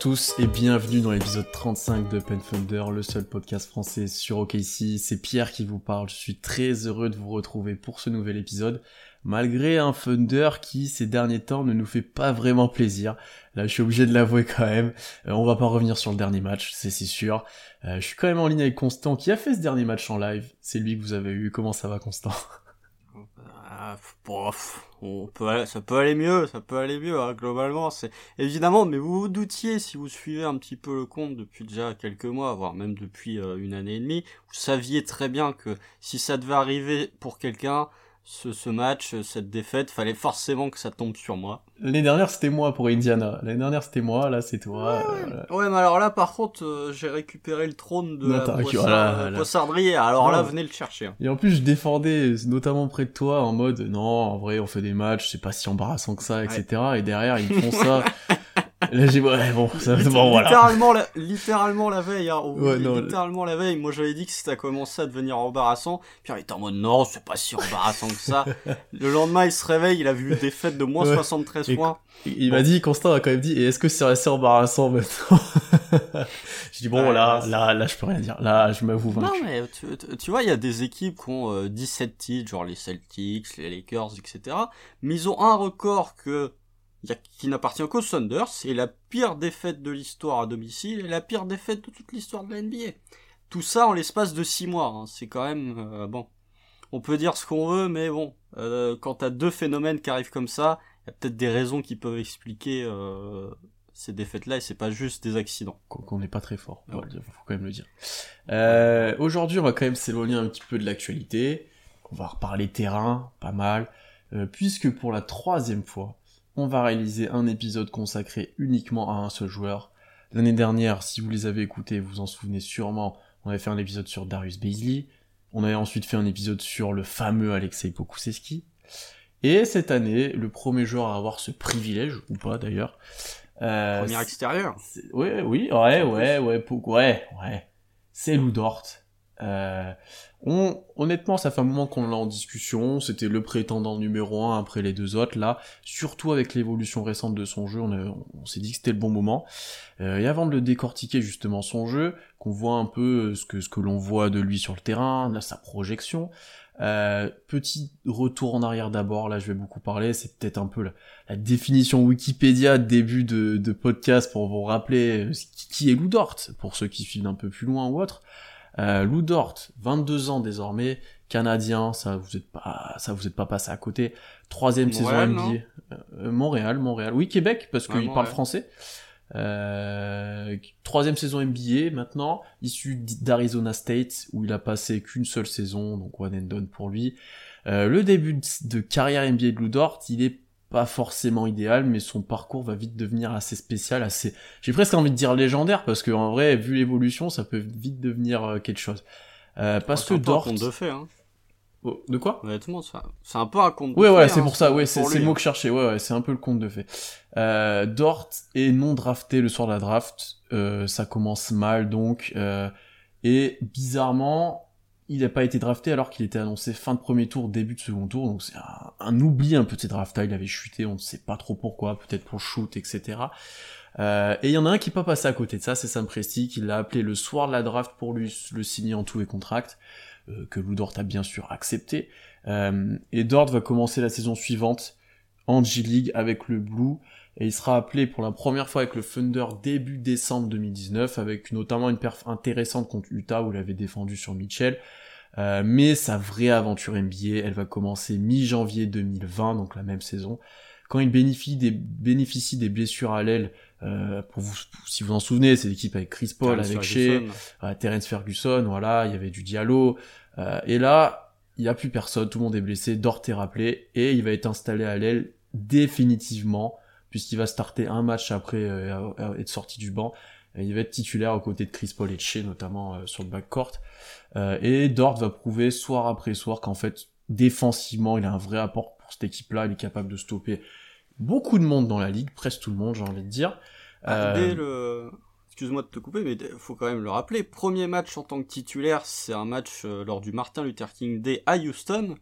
Tous et bienvenue dans l'épisode 35 de Pen Thunder, le seul podcast français sur OKC. C'est Pierre qui vous parle. Je suis très heureux de vous retrouver pour ce nouvel épisode, malgré un Thunder qui ces derniers temps ne nous fait pas vraiment plaisir. Là, je suis obligé de l'avouer quand même. Euh, on va pas revenir sur le dernier match, c'est c'est sûr. Euh, je suis quand même en ligne avec Constant qui a fait ce dernier match en live. C'est lui que vous avez eu. Comment ça va, Constant? Ah, bof, on peut, aller- ça peut aller mieux, ça peut aller mieux, hein, globalement, c'est évidemment, mais vous vous doutiez, si vous suivez un petit peu le compte depuis déjà quelques mois, voire même depuis euh, une année et demie, vous saviez très bien que si ça devait arriver pour quelqu'un, ce, ce match, cette défaite, fallait forcément que ça tombe sur moi. L'année dernière, c'était moi pour Indiana. L'année dernière, c'était moi. Là, c'est toi. Ouais, Euh, ouais. mais alors là, par contre, euh, j'ai récupéré le trône de Non, la poissard- voilà, euh, alors là, venez le chercher. hein. Et en plus, je défendais, notamment près de toi, en mode, non, en vrai, on fait des matchs, c'est pas si embarrassant que ça, etc. Et derrière, ils font ça. Là, j'ai, ouais, bon, ça, Litté- bon, voilà. littéralement, la, littéralement la veille, hein, on Ouais, non, littéralement la veille. Moi, j'avais dit que ça commençait à devenir embarrassant. Puis il était en mode non, c'est pas si embarrassant que ça. Le lendemain, il se réveille, il a vu une défaite de moins Ouais. 73 Et- points. Il m'a dit, Constant a quand même dit, et est-ce que c'est assez embarrassant maintenant? j'ai dit, bon, Ouais, là, là, là, je peux rien dire. Là, je m'avoue Non, vaincu. mais tu, vois, il y a des équipes qui ont euh, 17 titres, genre les Celtics, les Lakers, etc. Mais ils ont un record que qui n'appartient qu'aux Thunder. C'est la pire défaite de l'histoire à domicile et la pire défaite de toute l'histoire de la NBA. Tout ça en l'espace de 6 mois. hein. C'est quand même euh, bon. On peut dire ce qu'on veut, mais bon, euh, quand t'as deux phénomènes qui arrivent comme ça, il y a peut-être des raisons qui peuvent expliquer euh, ces défaites-là et c'est pas juste des accidents. Qu'on n'est pas très fort. Ouais. Faut quand même le dire. Euh, aujourd'hui, on va quand même s'éloigner un petit peu de l'actualité. On va reparler terrain, pas mal. puisque pour la troisième fois, on va réaliser un épisode consacré uniquement à un seul joueur. L'année dernière, si vous les avez écoutés, vous en souvenez sûrement, on avait fait un épisode sur Darius Baisley. On avait ensuite fait un épisode sur le fameux Alexei Pokusevski. Et cette année, le premier joueur à avoir ce privilège, ou pas d'ailleurs, euh, Premier extérieur. c'est- Ouais, oui, ouais, ouais, ouais, pour- ouais, ouais. C'est Lou Dort. Euh, on, honnêtement, ça fait un moment qu'on l'a en discussion. C'était le prétendant numéro un après les deux autres. Là, surtout avec l'évolution récente de son jeu, on, on s'est dit que c'était le bon moment. Euh, et avant de le décortiquer justement son jeu, qu'on voit un peu ce que ce que l'on voit de lui sur le terrain, sa projection. Euh, petit retour en arrière d'abord. Là, je vais beaucoup parler. C'est peut-être un peu la, définition Wikipédia début de, de podcast pour vous rappeler euh, qui, est Lou Dort, pour ceux qui suivent un peu plus loin ou autre. Euh, Lou Dort, 22 ans désormais, canadien, ça vous êtes pas, ça vous êtes pas passé à côté. Troisième Montréal, saison NBA. Euh, Montréal, Montréal. Oui, Québec, parce Ouais, qu'il parle français. Euh, troisième saison NBA maintenant, issu d'Arizona State où il a passé qu'une seule saison, donc one and done pour lui. Euh, le début de, de carrière NBA de Lou Dort, il est pas forcément idéal, mais son parcours va vite devenir assez spécial, assez, j'ai presque envie de dire légendaire, parce que en vrai, vu l'évolution, ça peut vite devenir euh, quelque chose. Euh, parce que un peu un Dort, conte de fait, hein. Oh, de quoi? Honnêtement, c'est un- c'est un peu un conte de Ouais, fait, ouais, hein, c'est pour ça, ouais, c'est le mot hein. que je cherchais, ouais, ouais, c'est un peu le conte de fait. Euh, Dort est non drafté le soir de la draft, euh, ça commence mal donc, euh, et bizarrement, il n'a pas été drafté alors qu'il était annoncé fin de premier tour, début de second tour, donc c'est un, oubli un peu de ces drafts-là, il avait chuté, on ne sait pas trop pourquoi, peut-être pour shoot, etc. Euh, et il y en a un qui n'est pas passé à côté de ça, c'est Sam Presti, qui l'a appelé le soir de la draft pour lui le signer en tout et contract, euh, que Lou Dort a bien sûr accepté. Euh, et Dort va commencer la saison suivante en G-League avec le Blue, et il sera appelé pour la première fois avec le Thunder début décembre 2019, avec notamment une perf intéressante contre Utah où il avait défendu sur Mitchell. Euh, mais sa vraie aventure NBA, elle va commencer mi-janvier 2020, donc la même saison, quand il bénéficie des, bénéficie des blessures à l'aile. Euh, pour vous, si vous en souvenez, c'est l'équipe avec Chris Paul, Terrence avec Shea, euh, Terence Ferguson, voilà, il y avait du Diallo, euh, et là, il n'y a plus personne, tout le monde est blessé, Dort est rappelé, et il va être installé à l'aile définitivement, puisqu'il va starter un match après euh, être sorti du banc, il va être titulaire aux côtés de Chris Paul et Shea, notamment sur le backcourt. et Dort va prouver soir après soir qu'en fait, défensivement, il a un vrai apport pour cette équipe-là. Il est capable de stopper beaucoup de monde dans la ligue, presque tout le monde, j'ai envie de dire. Excuse-moi de te couper, mais faut quand même le rappeler. Premier match en tant que titulaire, c'est un match euh, lors du Martin Luther King Day à Houston,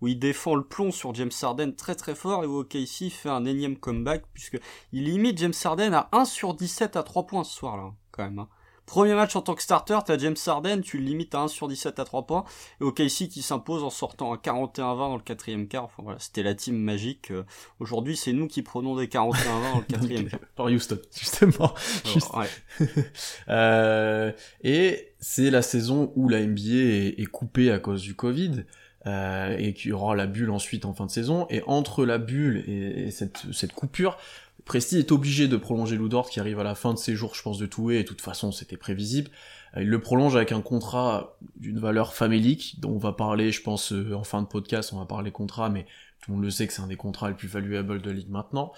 où il défend le plomb sur James Harden très très fort, et où OKC fait un énième comeback, puisque il limite James Harden à 1 sur 17 à 3 points ce soir-là, quand même. Hein. Premier match en tant que starter, t'as James Harden, tu le limites à 1 sur 17 à 3 points, et OKC qui s'impose en sortant à 41-20 dans le quatrième quart. Enfin voilà, c'était la team magique. Euh, aujourd'hui, c'est nous qui prenons des 41-20 dans le quatrième quart. Par Houston, justement. euh, et c'est la saison où la NBA est, coupée à cause du Covid. Euh, et qu'il y aura la bulle ensuite en fin de saison. Et entre la bulle et, cette, cette coupure, Presti est obligé de prolonger Ludort qui arrive à la fin de ses jours, je pense, de Toué, et de toute façon, c'était prévisible. Euh, il le prolonge avec un contrat d'une valeur famélique, dont on va parler, je pense, euh, en fin de podcast, on va parler contrat, mais tout le monde le sait que c'est un des contrats les plus valuables de ligue maintenant.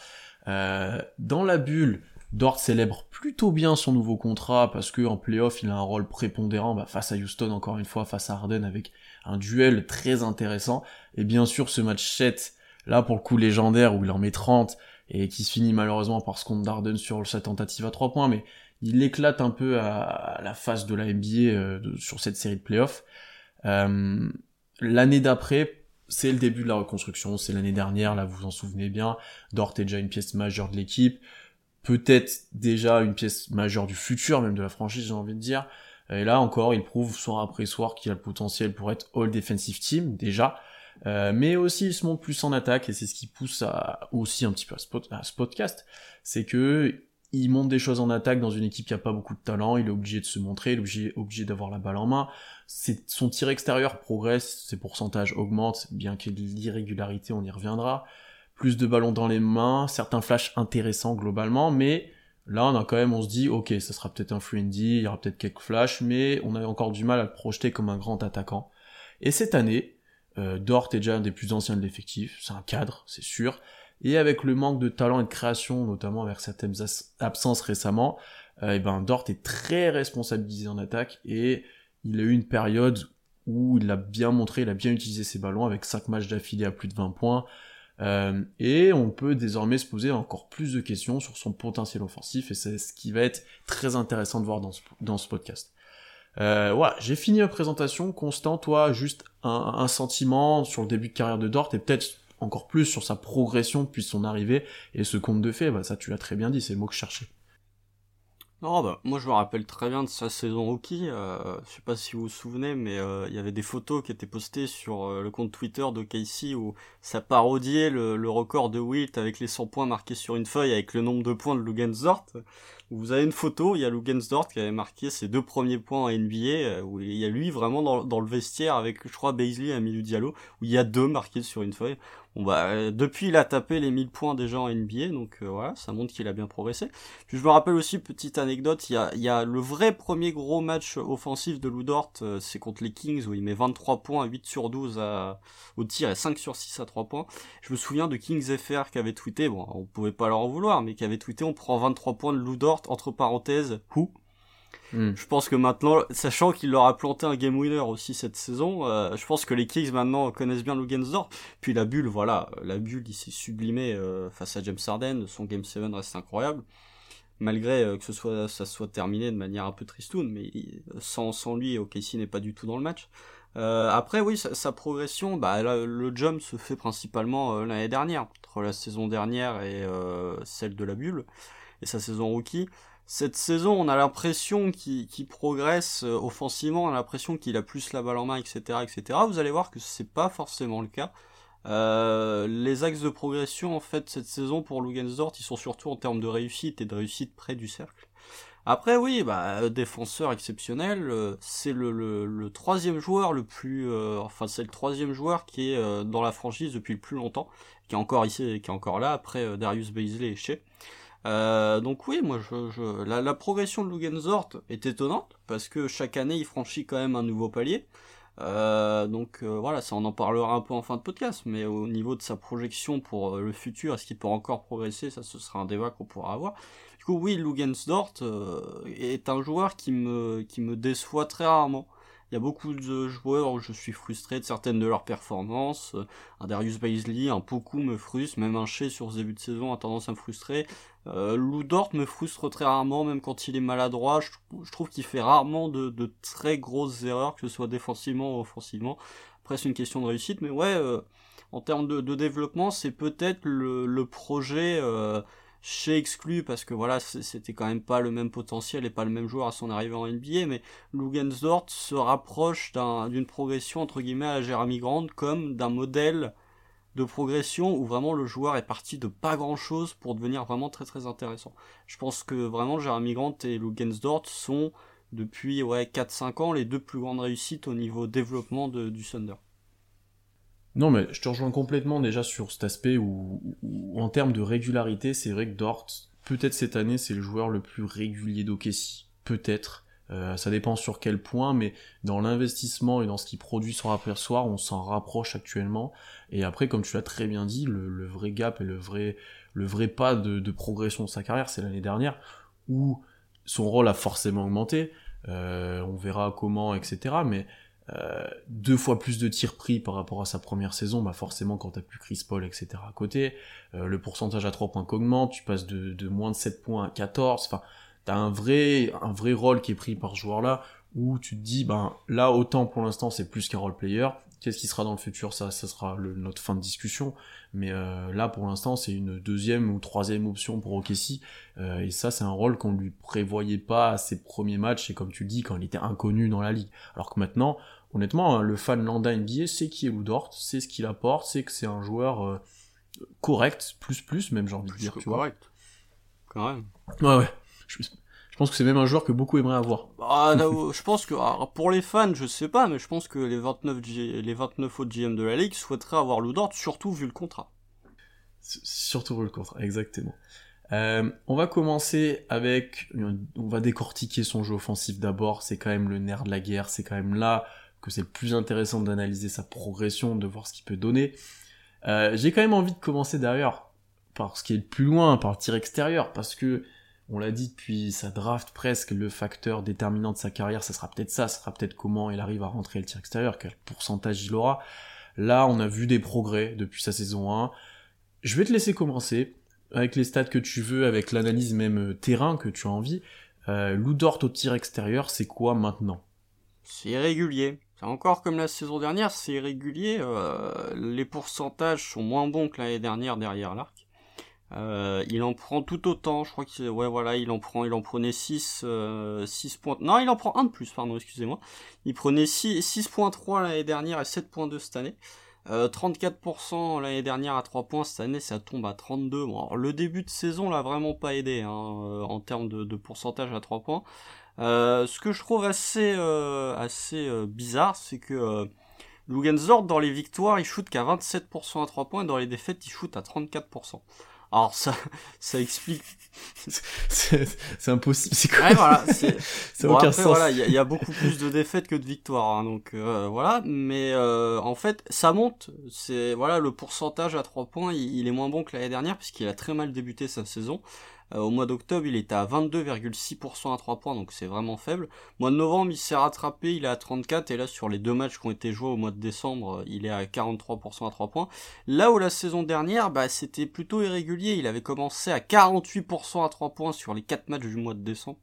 Euh, dans la bulle, Dort célèbre plutôt bien son nouveau contrat parce que en playoff il a un rôle prépondérant bah, face à Houston encore une fois face à Harden avec un duel très intéressant. Et bien sûr ce match 7 là pour le coup légendaire où il en met 30 et qui se finit malheureusement par ce compte d'Arden sur sa tentative à 3 points, mais il éclate un peu à, la face de la NBA euh, sur cette série de playoffs. Euh, l'année d'après, c'est le début de la reconstruction, c'est l'année dernière, là vous vous en souvenez bien, Dort est déjà une pièce majeure de l'équipe, peut-être déjà une pièce majeure du futur, même de la franchise j'ai envie de dire, et là encore il prouve soir après soir qu'il a le potentiel pour être All Defensive Team déjà, euh, mais aussi il se montre plus en attaque et c'est ce qui pousse à, aussi un petit peu à ce, c'est que il montre des choses en attaque dans une équipe qui a pas beaucoup de talent, il est obligé de se montrer, il est obligé, obligé d'avoir la balle en main. Son tir extérieur progresse, ses pourcentages augmentent, bien qu'il y ait de l'irrégularité, on y reviendra. Plus de ballons dans les mains, certains flashs intéressants globalement, mais là on a quand même, on se dit, ok, ça sera peut-être un free il y aura peut-être quelques flashs, mais on a encore du mal à le projeter comme un grand attaquant. Et cette année, euh, Dort est déjà un des plus anciens de l'effectif, c'est un cadre, c'est sûr. Et avec le manque de talent et de création, notamment avec certaines absences récemment, et euh, eh ben Dort est très responsabilisé en attaque et il a eu une période où il a bien montré, il a bien utilisé ses ballons avec 5 matchs d'affilée à plus de 20 points. Euh, et on peut désormais se poser encore plus de questions sur son potentiel offensif et c'est ce qui va être très intéressant de voir dans ce podcast. Euh, voilà, j'ai fini ma présentation. Constant, toi, juste un, sentiment sur le début de carrière de Dort et peut-être encore plus sur sa progression depuis son arrivée et ce compte de fait, bah, ça tu l'as très bien dit, c'est le mot que je cherchais. Non, bah, moi je me rappelle très bien de sa saison rookie. Euh, je sais pas si vous vous souvenez, mais euh, il y avait des photos qui étaient postées sur euh, le compte Twitter de Casey où ça parodiait le, record de Wilt avec les 100 points marqués sur une feuille avec le nombre de points de Lugensdort. Vous avez une photo, il y a Lugensdort qui avait marqué ses deux premiers points en NBA, où il y a lui vraiment dans, le vestiaire avec, je crois, Baisley et Amilou Diallo, où il y a deux marqués sur une feuille. Bon bah euh, depuis il a tapé les 1000 points déjà en NBA, donc euh, voilà, ça montre qu'il a bien progressé. Puis je me rappelle aussi, petite anecdote, il y a, il y a le vrai premier gros match offensif de Ludort, euh, c'est contre les Kings où il met 23 points, 8 sur 12 à, au tir et 5 sur 6 à 3 points. Je me souviens de Kings FR qui avait tweeté, bon on pouvait pas leur en vouloir, mais qui avait tweeté on prend 23 points de Entre parenthèses, who? Hmm. Je pense que maintenant, sachant qu'il leur a planté un game winner aussi cette saison, euh, je pense que les Kings maintenant connaissent bien Lugensdorf. Puis la bulle, voilà, la bulle, il s'est sublimé euh, face à James Harden. Son game 7 reste incroyable. Malgré euh, que ce soit, ça soit terminé de manière un peu tristoun, mais sans, sans lui, OKC n'est pas du tout dans le match. après, oui, sa, progression, bah, le jump se fait principalement l'année dernière, entre la saison dernière et celle de la bulle, et sa saison rookie cette saison, on a l'impression qu'il progresse euh, offensivement, on a l'impression qu'il a plus la balle en main, etc., etc. Vous allez voir que c'est pas forcément le cas. Euh, les axes de progression, en fait, cette saison pour Lugensdort, ils sont surtout en termes de réussite et de réussite près du cercle. Après, oui, bah, défenseur exceptionnel, euh, c'est le, troisième joueur le plus, enfin, c'est le troisième joueur qui est dans la franchise depuis le plus longtemps, qui est encore ici, qui est encore là après Darius Baisley et Shea. Euh, donc oui, moi, je, je... La, la, progression de Lugenzort est étonnante parce que chaque année, il franchit quand même un nouveau palier. Euh, donc euh, voilà, ça on en parlera un peu en fin de podcast, mais au niveau de sa projection pour le futur, est-ce qu'il peut encore progresser? Ça, ce sera un débat qu'on pourra avoir. Du coup, oui, Lugensdort est un joueur qui me, qui me déçoit très rarement. Il y a beaucoup de joueurs où je suis frustré de certaines de leurs performances. Un Darius Baisley, un Poku me frustre, même un Shea sur ce début de saison a tendance à me frustrer. Euh, Ludort me frustre très rarement, même quand il est maladroit. Je, trouve qu'il fait rarement de, très grosses erreurs, que ce soit défensivement ou offensivement. Après, c'est une question de réussite, mais ouais, euh, en termes de, développement, c'est peut-être le, le, projet euh, chez exclu parce que voilà c'était quand même pas le même potentiel et pas le même joueur à son arrivée en NBA mais Lugensdort se rapproche d'une progression entre guillemets à Jeremy Grant comme d'un modèle de progression où vraiment le joueur est parti de pas grand chose pour devenir vraiment très très intéressant. Je pense que vraiment Jeremy Grant et Lugensdort sont depuis ouais 4-5 ans les deux plus grandes réussites au niveau développement de, du Thunder. Non, mais je te rejoins complètement déjà sur cet aspect où, en termes de régularité, c'est vrai que Dort, peut-être cette année, c'est le joueur le plus régulier d'Okessi. Peut-être. Euh, ça dépend sur quel point, mais dans l'investissement et dans ce qu'il produit soir après soir, on s'en rapproche actuellement. Et après, comme tu l'as très bien dit, le, vrai gap et le vrai, le vrai pas de, progression de sa carrière, c'est l'année dernière, où son rôle a forcément augmenté. Euh, on verra comment, etc. Mais euh, deux fois plus de tirs pris par rapport à sa première saison, bah forcément quand t'as plus Chris Paul, etc. à côté, euh, le pourcentage à 3 points qu'augmente, tu passes de, moins de 7 points à 14, enfin, t'as un vrai, un vrai rôle qui est pris par ce joueur-là, où tu te dis, ben là, autant pour l'instant c'est plus qu'un role player, qu'est-ce qui sera dans le futur, ça, ça sera notre fin de discussion, mais euh, là pour l'instant c'est une deuxième ou troisième option pour euh, et ça c'est un rôle qu'on lui prévoyait pas à ses premiers matchs, et comme tu le dis, quand il était inconnu dans la ligue, alors que maintenant, honnêtement, hein, le fan lambda NBA sait qui est Ludort, sait ce qu'il apporte, sait que c'est un joueur euh, correct, plus plus même j'ai envie de dire, tu correct. vois. Quand même. Ouais ouais. Je, pense que c'est même un joueur que beaucoup aimeraient avoir. Bah, je pense que pour les fans, je sais pas, mais je pense que les 29 les 29 autres GM de la ligue souhaiteraient avoir Ludort, surtout vu le contrat. Surtout vu le contrat, exactement. Euh, on va commencer avec, on va décortiquer son jeu offensif d'abord. C'est quand même le nerf de la guerre. C'est quand même là que c'est le plus intéressant d'analyser sa progression, de voir ce qu'il peut donner. Euh, j'ai quand même envie de commencer d'ailleurs par ce qui est le plus loin, par le tir extérieur, parce que on l'a dit depuis sa draft presque, le facteur déterminant de sa carrière, ça sera peut-être ça, ça sera peut-être comment il arrive à rentrer le tir extérieur, quel pourcentage il aura. Là, on a vu des progrès depuis sa saison 1. Je vais te laisser commencer avec les stats que tu veux, avec l'analyse même euh, terrain que tu as envie. Euh, Loudort au tir extérieur, c'est quoi maintenant? C'est irrégulier. Encore comme la saison dernière, c'est irrégulier. Euh, les pourcentages sont moins bons que l'année dernière derrière l'arc. Euh, il en prend tout autant, je crois qu'il ouais voilà, il en prend il en prenait 6 euh, 6 points. Non, il en prend un de plus, pardon, excusez-moi. Il prenait 6 6.3 l'année dernière et 7.2 cette année. Euh, 34% l'année dernière à 3 points, cette année ça tombe à 32. Bon, alors, le début de saison l'a vraiment pas aidé hein, en termes de, de, pourcentage à 3 points. Euh, ce que je trouve assez, euh, assez euh, bizarre, c'est que Lugensdorf, dans les victoires, il shoot qu'à 27% à 3 points, et dans les défaites, il shoot à 34%. Alors ça, ça explique. c'est impossible. C'est quoi ouais, voilà, Ça bon, aucun sens. Voilà, il y, a beaucoup plus de défaites que de victoires, hein, donc euh, voilà. Mais euh, en fait, ça monte. C'est voilà, le pourcentage à 3 points, il, il est moins bon que l'année dernière puisqu'il a très mal débuté sa saison. Euh, au mois d'octobre, il était à 22,6% à 3 points, donc c'est vraiment faible. Mois de novembre, il s'est rattrapé, il est à 34, et là, sur les deux matchs qui ont été joués au mois de décembre, il est à 43% à 3 points. Là où la saison dernière, bah, c'était plutôt irrégulier, il avait commencé à 48% à 3 points sur les 4 matchs du mois de décembre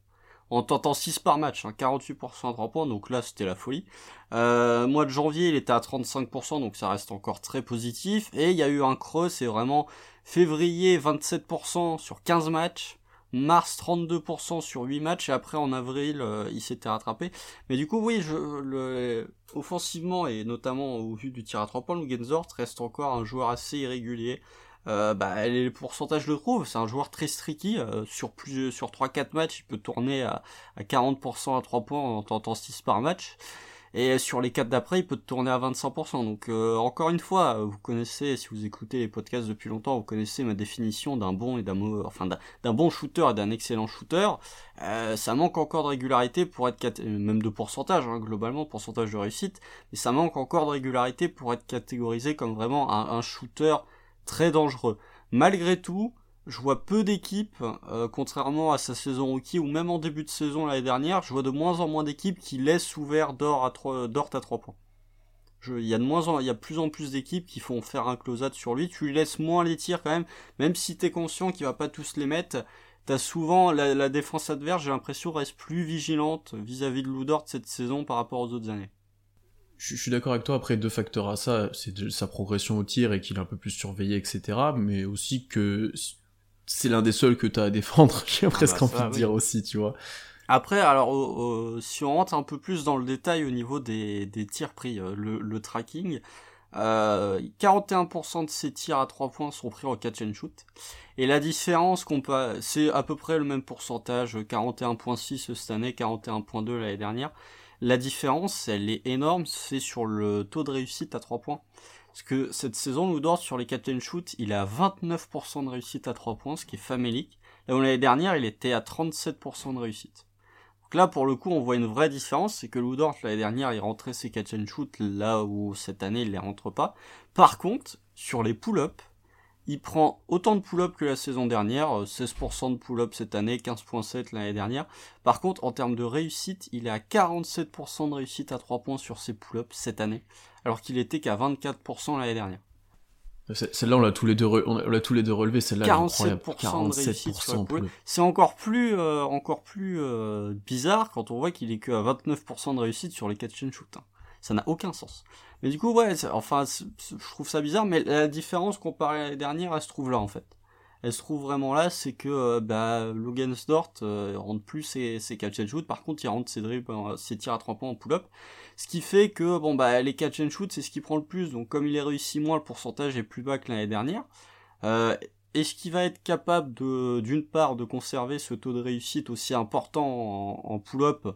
en tentant 6 par match, hein, 48% à 3 points, donc là c'était la folie. Euh, mois de janvier il était à 35%, donc ça reste encore très positif, et il y a eu un creux, c'est vraiment février 27% sur 15 matchs, mars 32% sur 8 matchs, et après en avril euh, il s'était rattrapé. Mais du coup oui, je, offensivement, et notamment au vu du tir à 3 points, le Genzort reste encore un joueur assez irrégulier. Euh, bah, les pourcentages le trouvent, c'est un joueur très streaky, euh, sur sur 3-4 matchs, il peut tourner à, à 40% à 3 points en tentant 6 par match. Et sur les 4 d'après, il peut tourner à 25%. Donc euh, encore une fois, vous connaissez, si vous écoutez les podcasts depuis longtemps, vous connaissez ma définition d'un bon et d'un enfin d'un bon shooter et d'un excellent shooter. Euh, ça manque encore de régularité pour être même de pourcentage hein, globalement, pourcentage de réussite, mais ça manque encore de régularité pour être catégorisé comme vraiment un, un shooter très dangereux. Malgré tout, je vois peu d'équipes, euh, contrairement à sa saison rookie ou même en début de saison l'année dernière, je vois de moins en moins d'équipes qui laissent ouvert Dort à 3, Dort à 3 points. Il y a de moins en, y a plus en plus d'équipes qui font faire un close sur lui. Tu lui laisses moins les tirs quand même, même si t'es conscient qu'il va pas tous les mettre. T'as souvent la, défense adverse, j'ai l'impression reste plus vigilante vis-à-vis de Ludort cette saison par rapport aux autres années. Je, suis d'accord avec toi. Après, deux facteurs à ça, c'est sa progression au tir et qu'il est un peu plus surveillé, etc. Mais aussi que c'est l'un des seuls que t'as à défendre. J'ai ah presque bah envie de dire aussi, tu vois. Après, alors, si on rentre un peu plus dans le détail au niveau des, des tirs pris, euh, le, le tracking, euh, 41% de ces tirs à 3 points sont pris en catch and shoot. Et la différence qu'on peut, c'est à peu près le même pourcentage, 41.6 cette année, 41.2 l'année dernière. La différence, elle est énorme, c'est sur le taux de réussite à 3 points. Parce que cette saison, Ludort, sur les and shoot, il a 29% de réussite à 3 points, ce qui est famélique. Là où l'année dernière, il était à 37% de réussite. Donc là, pour le coup, on voit une vraie différence, c'est que Ludort, l'année dernière, il rentrait ses catch and shoot, là où cette année, il les rentre pas. Par contre, sur les pull-ups, il prend autant de pull-ups que la saison dernière, 16% de pull-ups cette année, 15.7 l'année dernière. Par contre, en termes de réussite, il est à 47% de réussite à 3 points sur ses pull-ups cette année, alors qu'il était qu'à 24% l'année dernière. Celle-là, on l'a tous les deux, on l'a tous les deux relevé. Celle-là, 47% de réussite C'est encore plus, euh, encore plus euh, bizarre quand on voit qu'il est que à 29% de réussite sur les catch and shoot. Hein. Ça n'a aucun sens. Mais du coup, ouais, enfin, je trouve ça bizarre, mais la différence comparée à l'année dernière, elle se trouve là en fait. Elle se trouve vraiment là, c'est que euh, bah, Logan Stort rentre plus ses, catch and shoot, par contre il rentre ses dribbles, ses tirs à 3 points en pull-up. Ce qui fait que bon bah les catch and shoot c'est ce qui prend le plus, donc comme il est réussi moins, le pourcentage est plus bas que l'année dernière. Euh, est-ce qu'il va être capable de, d'une part, de conserver ce taux de réussite aussi important en, pull-up?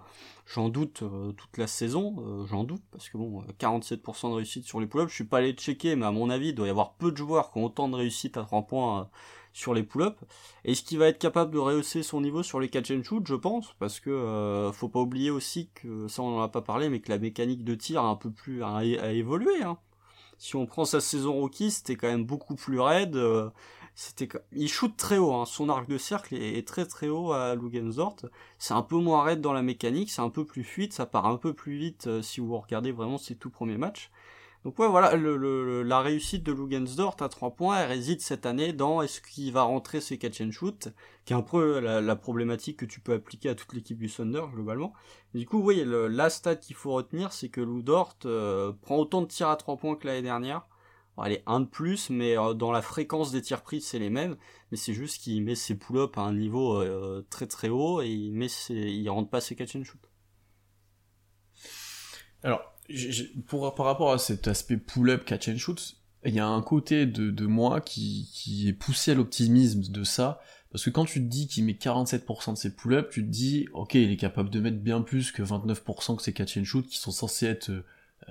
J'en doute euh, toute la saison, euh, j'en doute, parce que bon, 47% de réussite sur les pull-ups, je suis pas allé checker, mais à mon avis, il doit y avoir peu de joueurs qui ont autant de réussite à 3 points sur les pull-ups. Est-ce qu'il va être capable de rehausser son niveau sur les catch and shoot? Je pense, parce que euh, faut pas oublier aussi que ça on en a pas parlé, mais que la mécanique de tir a un peu plus a, évolué. Hein. Si on prend sa saison rookie, c'était quand même beaucoup plus raide. C'était il shoot très haut, hein. son arc de cercle est, très très haut à Lugensdort. C'est un peu moins raide dans la mécanique, c'est un peu plus fluide, ça part un peu plus vite euh, si vous regardez vraiment ses tout premiers matchs. Donc ouais, voilà, le, la réussite de Lugensdort à 3 points, elle réside cette année dans est-ce qu'il va rentrer ses catch and shoot, qui est un peu la, problématique que tu peux appliquer à toute l'équipe du Thunder globalement. du coup, oui, le, la stat qu'il faut retenir, c'est que Ludort euh, prend autant de tirs à 3 points que l'année dernière. Est un de plus, mais euh, dans la fréquence des tirs pris, c'est les mêmes. Mais c'est juste qu'il met ses pull-ups à un niveau euh, très très haut et il met ses, il rentre pas ses catch and shoot. Alors, pour, par rapport à cet aspect pull-up, catch and shoot, il y a un côté de, de moi qui, qui est poussé à l'optimisme de ça, parce que quand tu te dis qu'il met 47% de ses pull-ups, tu te dis, ok, il est capable de mettre bien plus que 29% que ses catch and shoot, qui sont censés être euh,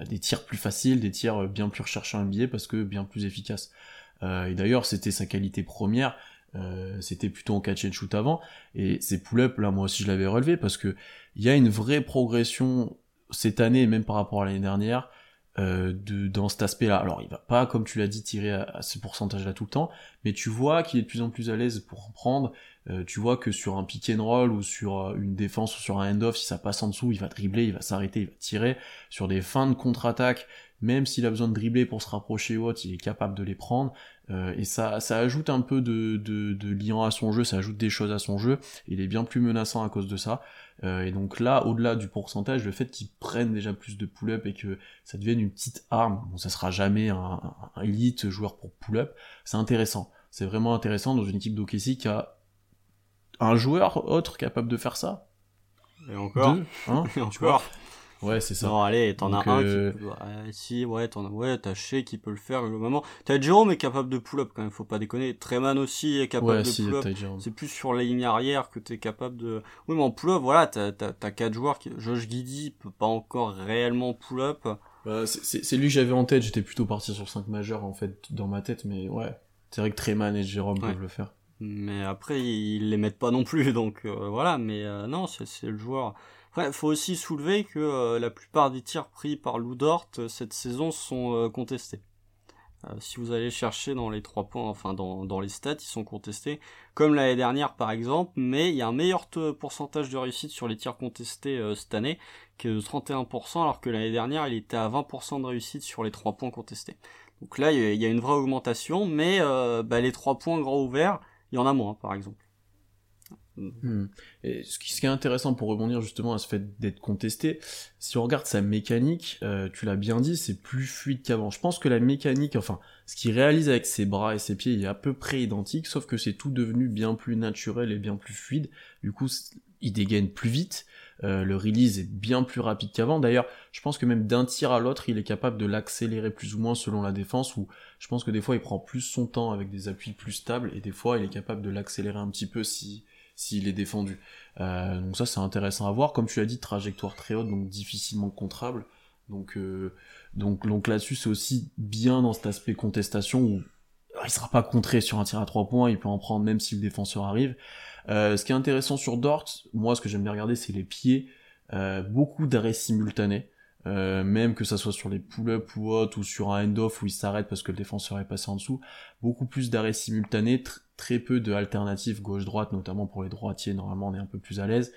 des tirs plus faciles, des tirs bien plus recherchés en NBA, parce que bien plus efficaces. Euh, et d'ailleurs, c'était sa qualité première, euh, c'était plutôt en catch and shoot avant, et ces pull-ups, là, moi aussi je l'avais relevé, parce que il y a une vraie progression cette année, même par rapport à l'année dernière, euh, de, dans cet aspect-là. Alors, il va pas, comme tu l'as dit, tirer à, ce pourcentage-là tout le temps, mais tu vois qu'il est de plus en plus à l'aise pour prendre. Euh, tu vois que sur un pick and roll ou sur euh, une défense ou sur un end-off, si ça passe en dessous, il va dribbler, il va s'arrêter, il va tirer. Sur des fins de contre-attaque, même s'il a besoin de dribbler pour se rapprocher ou autre, il est capable de les prendre. Euh, et ça, ça ajoute un peu de, de, de liant à son jeu, ça ajoute des choses à son jeu. Il est bien plus menaçant à cause de ça. Euh, et donc là, au-delà du pourcentage, le fait qu'ils prennent déjà plus de pull-up et que ça devienne une petite arme, bon, ça sera jamais un, un elite joueur pour pull-up, c'est intéressant. C'est vraiment intéressant dans une équipe d'OKC qui a un joueur autre capable de faire ça. Et encore. hein, et encore. Ouais, c'est ça. Non, allez, t'en as un qui euh, peut... si, ouais, t'en as, ouais, t'as Shea qui peut le faire, le moment. T'as Jerome est capable de pull-up quand même, faut pas déconner. Treman aussi est capable de pull-up. C'est plus sur la ligne arrière que t'es capable de... Oui, mais en pull-up, voilà, t'as, t'as, t'as quatre joueurs qui... Josh Giddy peut pas encore réellement pull-up. Bah, c'est, lui que j'avais en tête, j'étais plutôt parti sur 5 majeurs, en fait, dans ma tête, mais ouais. C'est vrai que Treman et Jérôme peuvent le faire. Mais après, ils les mettent pas non plus, donc euh, voilà, mais euh, non, c'est, le joueur... Il faut aussi soulever que euh, la plupart des tirs pris par Lou Dort euh, cette saison sont euh, contestés. Euh, si vous allez chercher dans les trois points, enfin dans, dans les stats, ils sont contestés, comme l'année dernière par exemple, mais il y a un meilleur pourcentage de réussite sur les tirs contestés cette année, qui est de 31%, alors que l'année dernière il était à 20% de réussite sur les trois points contestés. Donc là il y a une vraie augmentation, mais bah, les trois points grands ouverts, il y en a moins par exemple. Hmm. Et ce, qui, est intéressant pour rebondir justement à ce fait d'être contesté, si on regarde sa mécanique, euh, tu l'as bien dit, c'est plus fluide qu'avant. Je pense que la mécanique, enfin, ce qu'il réalise avec ses bras et ses pieds, est à peu près identique, sauf que c'est tout devenu bien plus naturel et bien plus fluide. Du coup, il dégaine plus vite. Euh, le release est bien plus rapide qu'avant. D'ailleurs, je pense que même d'un tir à l'autre, il est capable de l'accélérer plus ou moins selon la défense, ou je pense que des fois il prend plus son temps avec des appuis plus stables, et des fois il est capable de l'accélérer un petit peu si, s'il est défendu. Euh, donc ça c'est intéressant à voir. Comme tu l'as dit, trajectoire très haute, donc difficilement contrable. Donc, euh, donc, donc là-dessus c'est aussi bien dans cet aspect contestation où il sera pas contré sur un tir à trois points, il peut en prendre même si le défenseur arrive. Euh, ce qui est intéressant sur Dort, moi ce que j'aime bien regarder c'est les pieds, beaucoup d'arrêts simultanés. Euh, même que ça soit sur les pull-up ou autre, ou sur un end-off où il s'arrête parce que le défenseur est passé en dessous, beaucoup plus d'arrêts simultanés, très peu de alternatives gauche-droite, notamment pour les droitiers, normalement on est un peu plus à l'aise.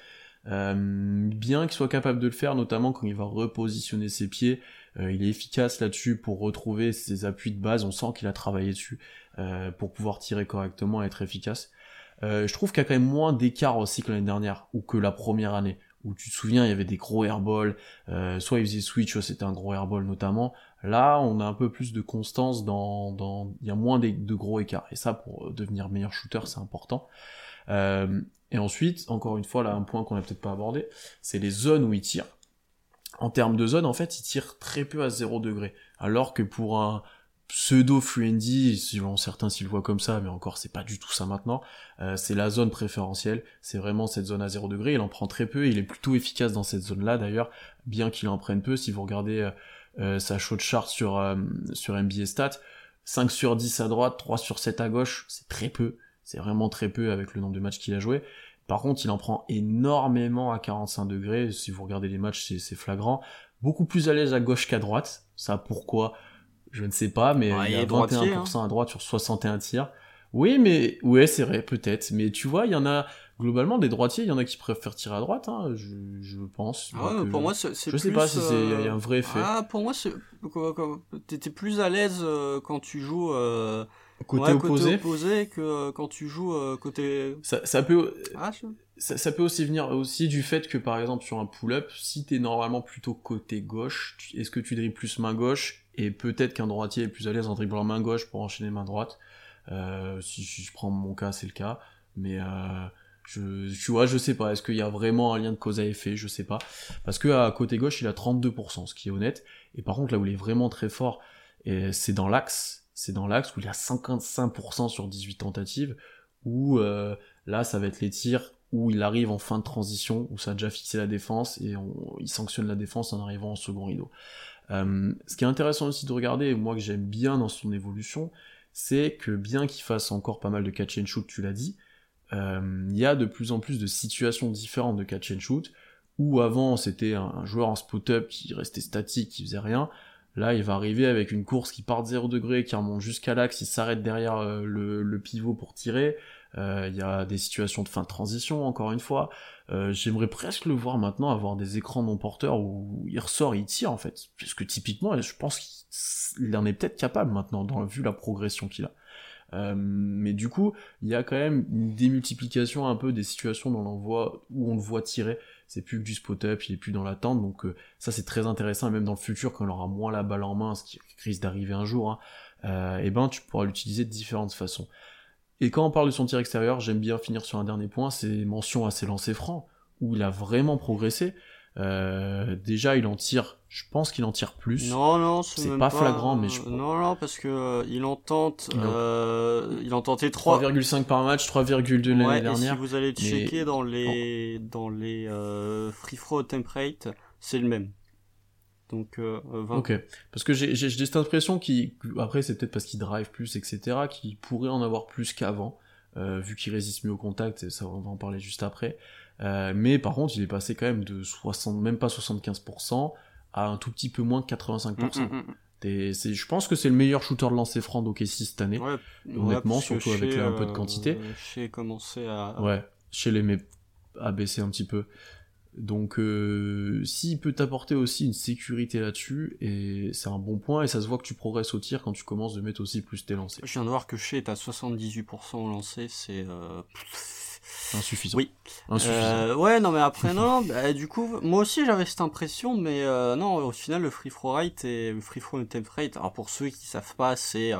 Euh, bien qu'il soit capable de le faire, notamment quand il va repositionner ses pieds, euh, il est efficace là-dessus pour retrouver ses appuis de base, on sent qu'il a travaillé dessus pour pouvoir tirer correctement et être efficace. Je trouve qu'il y a quand même moins d'écart aussi que l'année dernière, ou que la première année où tu te souviens, il y avait des gros airballs, euh, soit il faisait switch, c'était un gros airball notamment. Là, on a un peu plus de constance dans, dans... il y a moins de, gros écarts. Et ça, pour devenir meilleur shooter, c'est important. Euh, et ensuite, encore une fois, là, un point qu'on n'a peut-être pas abordé, c'est les zones où il tire. En termes de zone, en fait, il tire très peu à 0 degré. Alors que pour un, pseudo friendly, selon certains le voient comme ça, mais encore c'est pas du tout ça maintenant. Euh, c'est la zone préférentielle, c'est vraiment cette zone à 0 degré. Il en prend très peu, il est plutôt efficace dans cette zone-là d'ailleurs, bien qu'il en prenne peu. Si vous regardez euh, euh, sa shot chart sur sur NBA Stats, 5 sur 10 à droite, 3 sur 7 à gauche, c'est très peu. C'est vraiment très peu avec le nombre de matchs qu'il a joué. Par contre, il en prend énormément à 45 degrés. Si vous regardez les matchs, c'est flagrant. Beaucoup plus à l'aise à gauche qu'à droite. Ça, pourquoi? Je ne sais pas, mais il y a 21% hein. à droite sur 61 tirs. Oui, mais ouais, c'est vrai, peut-être. Mais tu vois, il y en a globalement des droitiers, il y en a qui préfèrent tirer à droite, hein, je, pense. Ah pour moi, c'est Je sais pas si c'est y a un vrai effet. Ah, pour moi, t'étais plus à l'aise euh, quand tu joues. Euh, côté, opposé. que euh, quand tu joues côté. Ça, ça peut. Ah, ça, ça, peut aussi venir aussi du fait que par exemple sur un pull-up, si t'es normalement plutôt côté gauche, est-ce que tu dribbles plus main gauche et peut-être qu'un droitier est plus à l'aise en dribblant main gauche pour enchaîner main droite. Euh, si, je prends mon cas, c'est le cas. Mais euh, je, tu vois, je sais pas. Est-ce qu'il y a vraiment un lien de cause à effet? Je sais pas. Parce que à côté gauche, il a 32%, ce qui est honnête. Et par contre, là où il est vraiment très fort, c'est dans l'axe. C'est dans l'axe où il a 55% sur 18 tentatives. Où euh, là, ça va être les tirs où il arrive en fin de transition, où ça a déjà fixé la défense et il sanctionne la défense en arrivant en second rideau. Euh, ce qui est intéressant aussi de regarder, moi que j'aime bien dans son évolution, c'est que bien qu'il fasse encore pas mal de catch and shoot, tu l'as dit, euh, il y a de plus en plus de situations différentes de catch and shoot, où avant c'était un, joueur en spot-up qui restait statique, qui faisait rien, Là, il va arriver avec une course qui part de 0 degré, qui remonte jusqu'à l'axe, il s'arrête derrière euh, le, pivot pour tirer. Il y a des situations de fin de transition, encore une fois. Euh, j'aimerais presque le voir maintenant avoir des écrans non porteurs où il ressort il tire en fait. Parce que typiquement, je pense qu'il en est peut-être capable maintenant, dans, vu la progression qu'il a. Euh, mais du coup, il y a quand même une démultiplication un peu des situations on, voit, où on le voit tirer. C'est plus que du spot-up, il est plus dans l'attente, donc euh, ça c'est très intéressant, et même dans le futur, quand on aura moins la balle en main, ce qui risque d'arriver un jour, hein, euh, et ben tu pourras l'utiliser de différentes façons. Et quand on parle de son tir extérieur, j'aime bien finir sur un dernier point, c'est mention à ses lancers francs, où il a vraiment progressé. Euh, déjà, il en tire, je pense qu'il en tire plus. Non, non, c'est pas, flagrant, mais je... Non, non, parce que euh, il en tente, euh, il en tentait 3... 3,5 par match, 3,2 l'année dernière. Et si vous allez checker dans les, dans les free throw template, c'est le même. Donc, euh, Ok, parce que j'ai cette impression qui, après c'est peut-être parce qu'il drive plus, etc., qu'il pourrait en avoir plus qu'avant, euh, vu qu'il résiste mieux au contact, et ça on va en parler juste après. Euh, mais par contre, il est passé quand même de 60, même pas 75%, à un tout petit peu moins de 85%. Mm, mm, mm. je pense que c'est le meilleur shooter de lancer franc d'OKC cette année. Ouais, honnêtement, surtout avec un peu de quantité. Euh, chez commencé à. Ouais, chez les mais à baisser un petit peu. Donc, euh, s'il peut t'apporter aussi une sécurité là-dessus, et c'est un bon point, et ça se voit que tu progresses au tir quand tu commences de mettre aussi plus tes lancers. Je viens de voir que chez est à 78% au lancer, c'est. Euh... Insuffisant. Oui. Insuffisant. Euh, ouais, non, mais après, non, bah, du coup, moi aussi j'avais cette impression, mais euh, non, au final, le free throw rate et le free throw attempt rate, alors pour ceux qui savent pas, c'est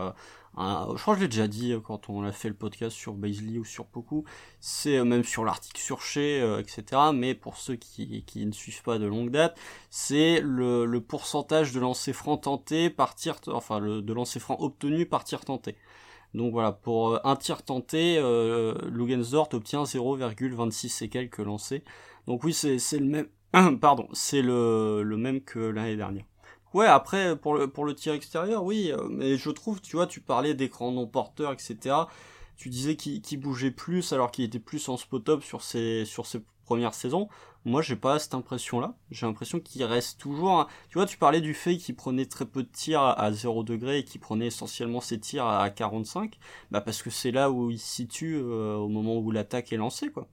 euh, je crois que je l'ai déjà dit euh, quand on a fait le podcast sur Baisley ou sur Poku, c'est euh, même sur l'article sur Shea, euh, etc. Mais pour ceux qui, ne suivent pas de longue date, c'est le, pourcentage de lancers francs tentés par tir, enfin de lancers francs obtenus par tir tenté. Donc voilà, pour un tir tenté, euh, Lugensdort obtient 0,26 et quelques lancés. Donc oui, c'est le même, pardon, c'est le même que l'année dernière. Ouais, après, pour le, pour le tir extérieur, oui, euh, mais je trouve, tu vois, tu parlais d'écran non porteur, etc. Tu disais qu'il bougeait plus alors qu'il était plus en spot-up sur ses, sur ses premières saisons. Moi, j'ai pas cette impression-là. J'ai l'impression qu'il reste toujours. Tu vois, tu parlais du fait qu'il prenait très peu de tirs à 0 degré et qu'il prenait essentiellement ses tirs à 45. Bah, parce que c'est là où il se situe euh, au moment où l'attaque est lancée, quoi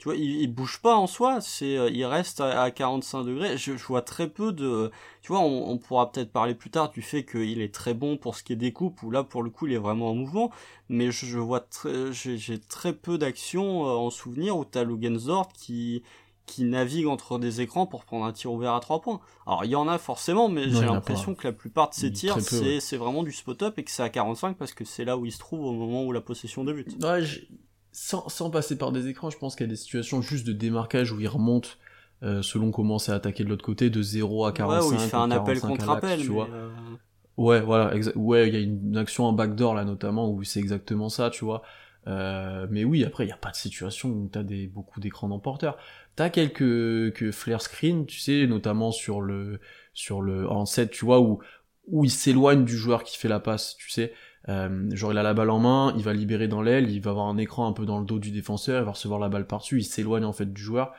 tu vois, il, bouge pas en soi, c'est, euh, il reste à, 45 degrés. Je, vois très peu de, tu vois, on, pourra peut-être parler plus tard du fait qu'il est très bon pour ce qui est des coupes, où là, pour le coup, il est vraiment en mouvement. Mais je, vois très, j'ai, très peu d'actions euh, en souvenir où t'as Lugensdort qui, qui navigue entre des écrans pour prendre un tir ouvert à 3 points. Alors il y en a forcément, mais j'ai l'impression que la plupart de ces tirs, c'est, vraiment du spot-up et que c'est à 45 parce que c'est là où il se trouve au moment où la possession débute. Ouais, sans, sans passer par des écrans, je pense qu'il y a des situations juste de démarquage où il remonte euh, selon comment c'est attaqué de l'autre côté, de 0 à 45. Ouais, où il fait un appel contre appel, tu vois. Euh, ouais, voilà, ouais, il y a une action en backdoor là notamment où c'est exactement ça, tu vois. Euh, mais oui, après, il n'y a pas de situation où t'as des, beaucoup d'écrans d'emporteurs. T'as quelques que flare screen, tu sais, notamment sur le, sur le, en set, tu vois, où, où il s'éloigne du joueur qui fait la passe, tu sais. Euh, genre il a la balle en main, il va libérer dans l'aile, il va avoir un écran un peu dans le dos du défenseur, il va recevoir la balle par-dessus, il s'éloigne en fait du joueur.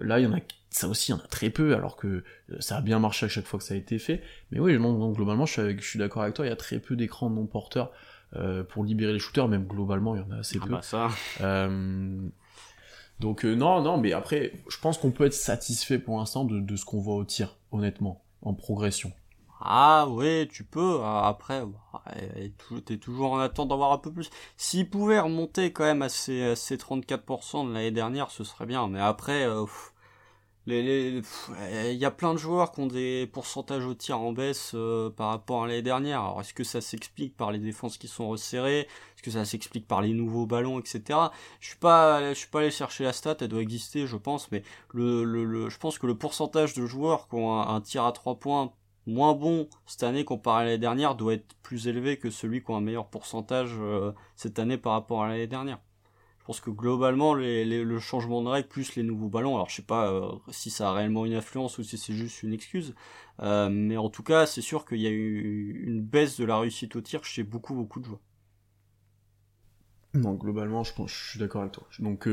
Euh, là, il y en a, ça aussi, il y en a très peu, alors que euh, ça a bien marché à chaque fois que ça a été fait. Mais oui, donc, globalement, je suis, je suis d'accord avec toi, il y a très peu d'écrans non porteurs euh, pour libérer les shooters, même globalement, il y en a assez ah peu. Bah ça. Euh, donc non, non, mais après, je pense qu'on peut être satisfait pour l'instant de, de ce qu'on voit au tir, honnêtement, en progression. Ah ouais, tu peux. Ah, après, t'es toujours en attente d'avoir un peu plus. S'il pouvait remonter quand même à ces, 34% de l'année dernière, ce serait bien. Mais après, euh, il y a plein de joueurs qui ont des pourcentages au tir en baisse euh, par rapport à l'année dernière. Alors est-ce que ça s'explique par les défenses qui sont resserrées? Est-ce que ça s'explique par les nouveaux ballons, etc. Je suis pas, suis pas allé chercher la stat, elle doit exister, je pense, mais le, je pense que le pourcentage de joueurs qui ont un, un tir à 3 points moins bon cette année comparé à l'année dernière doit être plus élevé que celui qui a un meilleur pourcentage euh, cette année par rapport à l'année dernière. Je pense que globalement, le changement de règle plus les nouveaux ballons, alors je sais pas euh, si ça a réellement une influence ou si c'est juste une excuse, euh, mais en tout cas, c'est sûr qu'il y a eu une baisse de la réussite au tir chez beaucoup beaucoup de joueurs. Non, globalement, je, pense, je suis d'accord avec toi. Donc,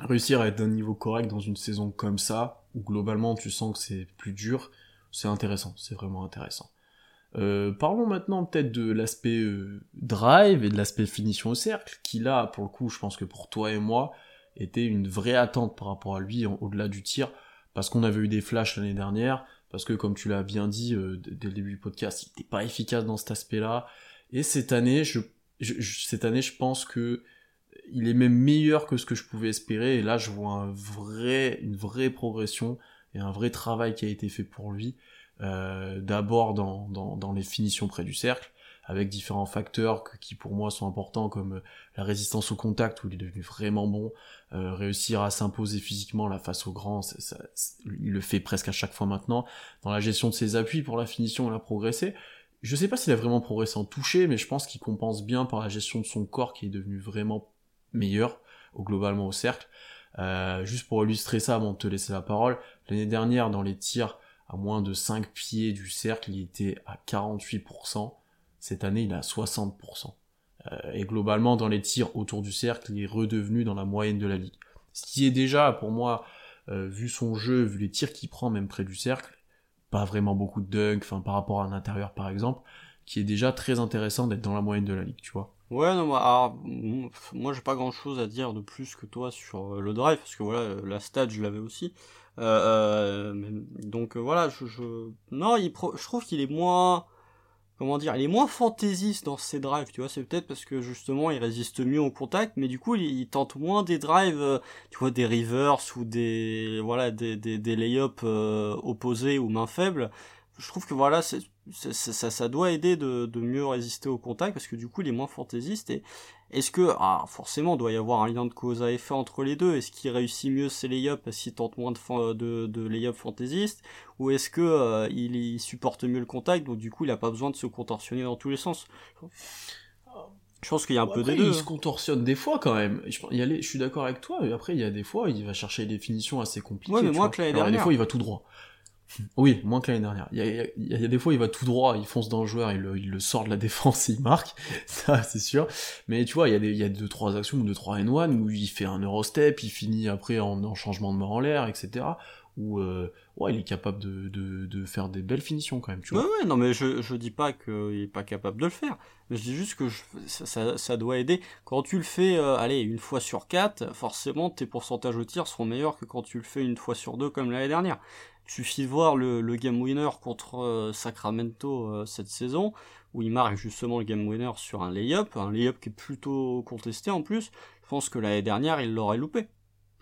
réussir à être d'un niveau correct dans une saison comme ça, où globalement tu sens que c'est plus dur, c'est intéressant, c'est vraiment intéressant. Euh, parlons maintenant peut-être de l'aspect euh, drive et de l'aspect finition au cercle, qui là, pour le coup, je pense que pour toi et moi, était une vraie attente par rapport à lui au-delà du tir, parce qu'on avait eu des flashs l'année dernière, parce que comme tu l'as bien dit euh, dès le début du podcast, il n'était pas efficace dans cet aspect-là, et cette année, je, pense que il est même meilleur que ce que je pouvais espérer, et là, je vois un vrai, une vraie progression un vrai travail qui a été fait pour lui. Euh, d'abord dans, dans, les finitions près du cercle, avec différents facteurs qui pour moi sont importants comme euh, la résistance au contact où il est devenu vraiment bon, euh, réussir à s'imposer physiquement la face au grand, il le fait presque à chaque fois maintenant. Dans la gestion de ses appuis pour la finition, il a progressé. Je sais pas s'il a vraiment progressé en toucher, mais je pense qu'il compense bien par la gestion de son corps qui est devenu vraiment meilleur, au globalement au cercle. Euh, juste pour illustrer ça avant de te laisser la parole, l'année dernière dans les tirs à moins de 5 pieds du cercle, il était à 48%. Cette année, il est à 60%. Euh, et globalement, dans les tirs autour du cercle, il est redevenu dans la moyenne de la ligue. Ce qui est déjà, pour moi, euh, vu son jeu, vu les tirs qu'il prend même près du cercle, pas vraiment beaucoup de dunk, enfin par rapport à un intérieur par exemple, qui est déjà très intéressant d'être dans la moyenne de la ligue, tu vois. Ouais, non, moi, alors, moi j'ai pas grand chose à dire de plus que toi sur euh, le drive, parce que voilà, la stat je l'avais aussi. Euh, euh donc voilà, je, je... non, il je trouve qu'il est moins, comment dire, il est moins fantaisiste dans ses drives, tu vois, c'est peut-être parce que justement il résiste mieux au contact, mais du coup il, tente moins des drives, tu vois, des rivers ou des, voilà, des, des, des lay-ups opposés ou mains faibles. Je trouve que voilà, c'est ça, ça, doit aider de, de, mieux résister au contact parce que du coup il est moins fantaisiste et est-ce que ah forcément doit y avoir un lien de cause à effet entre les deux est-ce qu'il réussit mieux ses lay-ups parce qu'il tente moins de, de, de lay-up fantaisiste ou est-ce que euh, il, supporte mieux le contact donc du coup il a pas besoin de se contorsionner dans tous les sens? Je pense qu'il y a un peu des deux. Il se contorsionne des fois quand même. Je, je suis d'accord avec toi, mais après il y a des fois il va chercher des définitions assez compliquées. Ouais, mais moi que l'année dernière. Des fois il va tout droit. Oui, moins que l'année dernière. Il y, a, des fois, il va tout droit, il fonce dans le joueur, il le, sort de la défense et il marque. Ça, c'est sûr. Mais tu vois, il y a des, deux, trois actions, deux, trois N1 où il fait un Eurostep, il finit après en, en changement de main en l'air, etc. Où, euh, ouais, il est capable de, faire des belles finitions quand même, tu vois. Ouais, ouais, non, mais je, je dis pas qu'il est pas capable de le faire. Je dis juste que ça, doit aider. Quand tu le fais, euh, allez, une fois sur quatre, forcément, tes pourcentages au tir seront meilleurs que quand tu le fais une fois sur deux comme l'année dernière. Suffit de voir le, le game winner contre euh, Sacramento euh, cette saison, où il marque justement le game winner sur un layup, un layup qui est plutôt contesté en plus. Je pense que l'année dernière, il l'aurait loupé.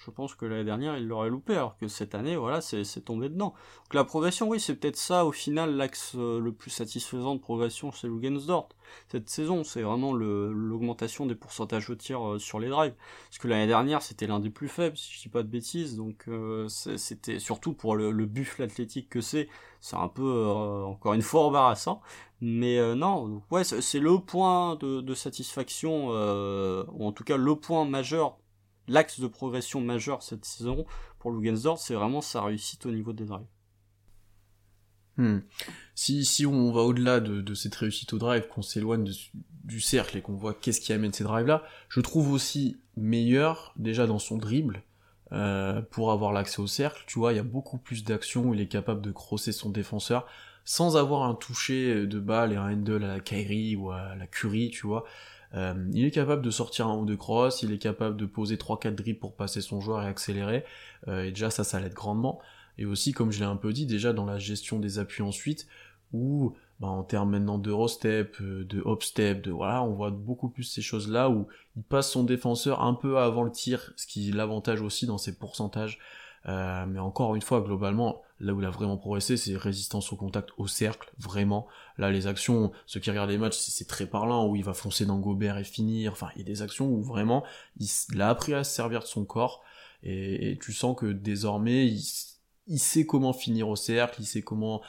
Je pense que l'année dernière, il l'aurait loupé, alors que cette année, voilà, c'est tombé dedans. Donc la progression, oui, c'est peut-être ça, au final, l'axe euh, le plus satisfaisant de progression chez Lugensdort. Cette saison, c'est vraiment l'augmentation des pourcentages de tir euh, sur les drives. Parce que l'année dernière, c'était l'un des plus faibles, si je dis pas de bêtises, donc euh, c'était surtout pour le, le buffle athlétique que c'est, c'est un peu, encore une fois, embarrassant. Mais non, ouais, c'est le point de satisfaction, ou en tout cas le point majeur l'axe de progression majeur cette saison pour Lugensdorf, c'est vraiment sa réussite au niveau des drives. Hmm. Si, si on va au-delà de, cette réussite au drive, qu'on s'éloigne du cercle et qu'on voit qu'est-ce qui amène ces drives-là, je trouve aussi meilleur déjà dans son dribble euh, pour avoir l'accès au cercle. Tu vois, il y a beaucoup plus d'actions où il est capable de crosser son défenseur sans avoir un toucher de balle et un handle à la Kyrie ou à la Curie, tu vois. Euh, il est capable de sortir un ou deux cross, il est capable de poser 3-4 dribbles pour passer son joueur et accélérer, euh, et déjà ça, ça l'aide grandement. Et aussi, comme je l'ai un peu dit, déjà dans la gestion des appuis ensuite, où bah, en termes maintenant d'Eurostep, euh, de hop-step, de voilà, on voit beaucoup plus ces choses-là où il passe son défenseur un peu avant le tir, ce qui l'avantage aussi dans ses pourcentages. Euh, mais encore une fois, globalement, là où il a vraiment progressé, c'est résistance au contact au cercle, vraiment. Là, les actions, ceux qui regardent les matchs, c'est très parlant, où il va foncer dans Gobert et finir. Enfin, il y a des actions où vraiment, il, a appris à se servir de son corps, et, tu sens que désormais, il, sait comment finir au cercle, il sait comment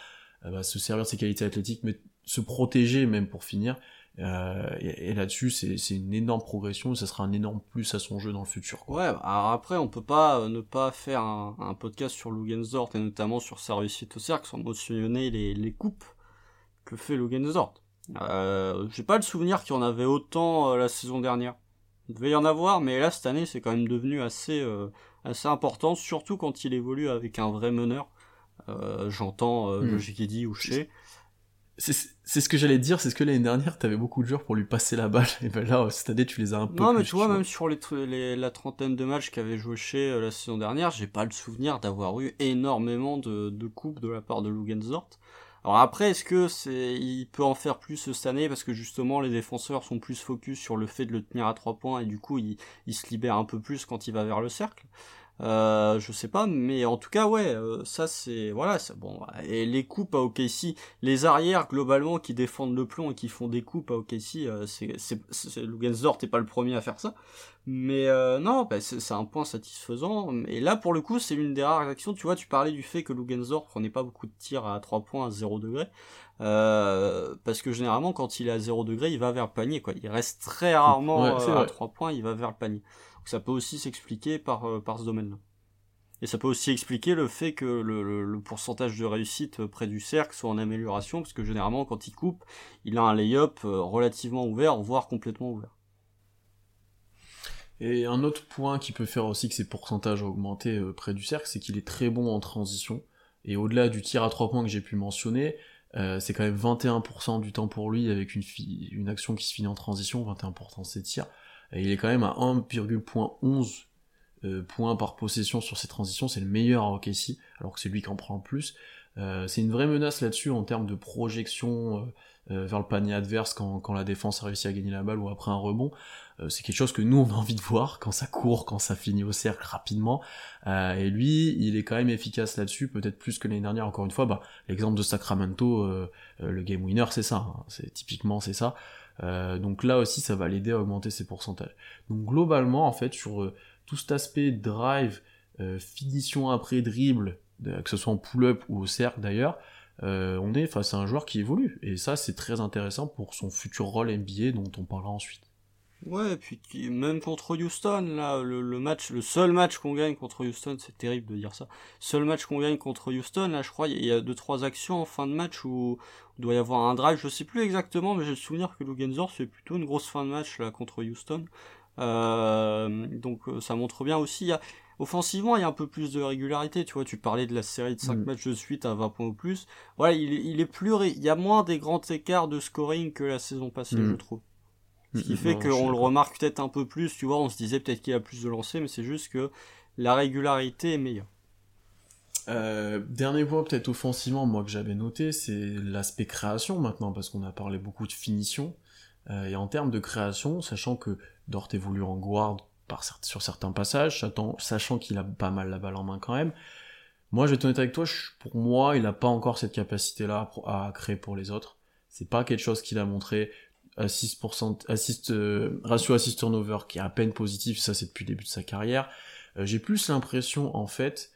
euh, bah, se servir de ses qualités athlétiques, mais se protéger même pour finir. Euh, et, là-dessus, c'est une énorme progression, ça sera un énorme plus à son jeu dans le futur. Ouais, alors après, on peut pas euh, ne pas faire un, podcast sur Lugensdort et notamment sur sa réussite au cercle sans mentionner les, les coupes que fait Lugensdort. Euh, J'ai pas le souvenir qu'il y en avait autant euh, la saison dernière. Il devait y en avoir, mais là cette année c'est quand même devenu assez assez important, surtout quand il évolue avec un vrai meneur. J'entends euh, hmm. ou Shea c'est ce que j'allais dire, c'est ce que l'année dernière, t'avais beaucoup de joueurs pour lui passer la balle, et ben là, cette année, tu les as un peu Non, mais tu vois, même sur les, la trentaine de matchs qu'avait joué chez euh, la saison dernière, j'ai pas le souvenir d'avoir eu énormément de, de coupes de la part de Lugensdort. Alors après, est-ce que c'est, il peut en faire plus cette année? Parce que justement les défenseurs sont plus focus sur le fait de le tenir à trois points et du coup il, il se libère un peu plus quand il va vers le cercle. Euh, je sais pas, mais en tout cas, ouais, euh, ça c'est voilà, c'est bon. Et les coupes à OKC, les arrières globalement qui défendent le plomb et qui font des coupes à OKC, euh, c'est t'es pas le premier à faire ça, mais euh, non, bah, c'est un point satisfaisant. Et là, pour le coup, c'est l'une des rares actions. Tu vois, tu parlais du fait que Lugensdort prenait pas beaucoup de tirs à 3 points à 0 degré. Euh, parce que généralement, quand il est à 0 degré, il va vers le panier. Quoi. Il reste très rarement à 3 points, il va vers le panier ça peut aussi s'expliquer par, euh, par ce domaine-là. Et ça peut aussi expliquer le fait que le, pourcentage de réussite près du cercle soit en amélioration, parce que généralement, quand il coupe, il a un lay-up euh, relativement ouvert, voire complètement ouvert. Et un autre point qui peut faire aussi que ses pourcentages ont augmenté euh, près du cercle, c'est qu'il est très bon en transition. Et au-delà du tir à trois points que j'ai pu mentionner, euh, c'est quand même 21% du temps pour lui avec une, action qui se finit en transition, 21% c'est tir. Il est quand même à 1,11 euh, points par possession sur ses transitions, c'est le meilleur à OKC, alors que c'est lui qui en prend le plus. Euh, c'est une vraie menace là-dessus en termes de projection euh, vers le panier adverse quand, quand, la défense a réussi à gagner la balle ou après un rebond. c'est quelque chose que nous on a envie de voir quand ça court, quand ça finit au cercle rapidement. et lui, il est quand même efficace là-dessus, peut-être plus que l'année dernière. Encore une fois, bah, l'exemple de Sacramento, le game winner, c'est ça. Hein. c'est typiquement c'est ça. Donc là aussi, ça va l'aider à augmenter ses pourcentages. Donc globalement, en fait, sur tout cet aspect drive, euh, finition après dribble, que ce soit en pull-up ou au cercle d'ailleurs, euh, on est face à un joueur qui évolue. Et ça, c'est très intéressant pour son futur rôle NBA dont on parlera ensuite. Ouais, et puis même contre Houston, là, le, match, le seul match qu'on gagne contre Houston, c'est terrible de dire ça. Seul match qu'on gagne contre Houston, là, je crois, il y a deux trois actions en fin de match où il doit y avoir un drive, je sais plus exactement, mais j'ai le souvenir que Lugenzor fait plutôt une grosse fin de match là contre Houston. Euh, donc euh, ça montre bien aussi. offensivement, il y a un peu plus de régularité. Tu vois, tu parlais de la série de 5 mm. matchs de suite à 20 points ou plus. Voilà, il, il est plus, il y a moins des grands écarts de scoring que la saison passée, mm. je trouve. Ce qui mm, fait qu'on le remarque peut-être un peu plus, tu vois, on se disait peut-être qu'il a plus de lancers, mais c'est juste que la régularité est meilleure. Euh, dernier point peut-être offensivement, moi que j'avais noté, c'est l'aspect création maintenant, parce qu'on a parlé beaucoup de finition. Euh, et en termes de création, sachant que Dort évolue en guard par, sur certains passages, sachant qu'il a pas mal la balle en main quand même. Moi, je vais être honnête avec toi, pour moi, il n'a pas encore cette capacité-là à, créer pour les autres. C'est pas quelque chose qu'il a montré. Assist, assist euh, ratio assist turnover qui est à peine positif, ça c'est depuis le début de sa carrière. Euh, j'ai plus l'impression en fait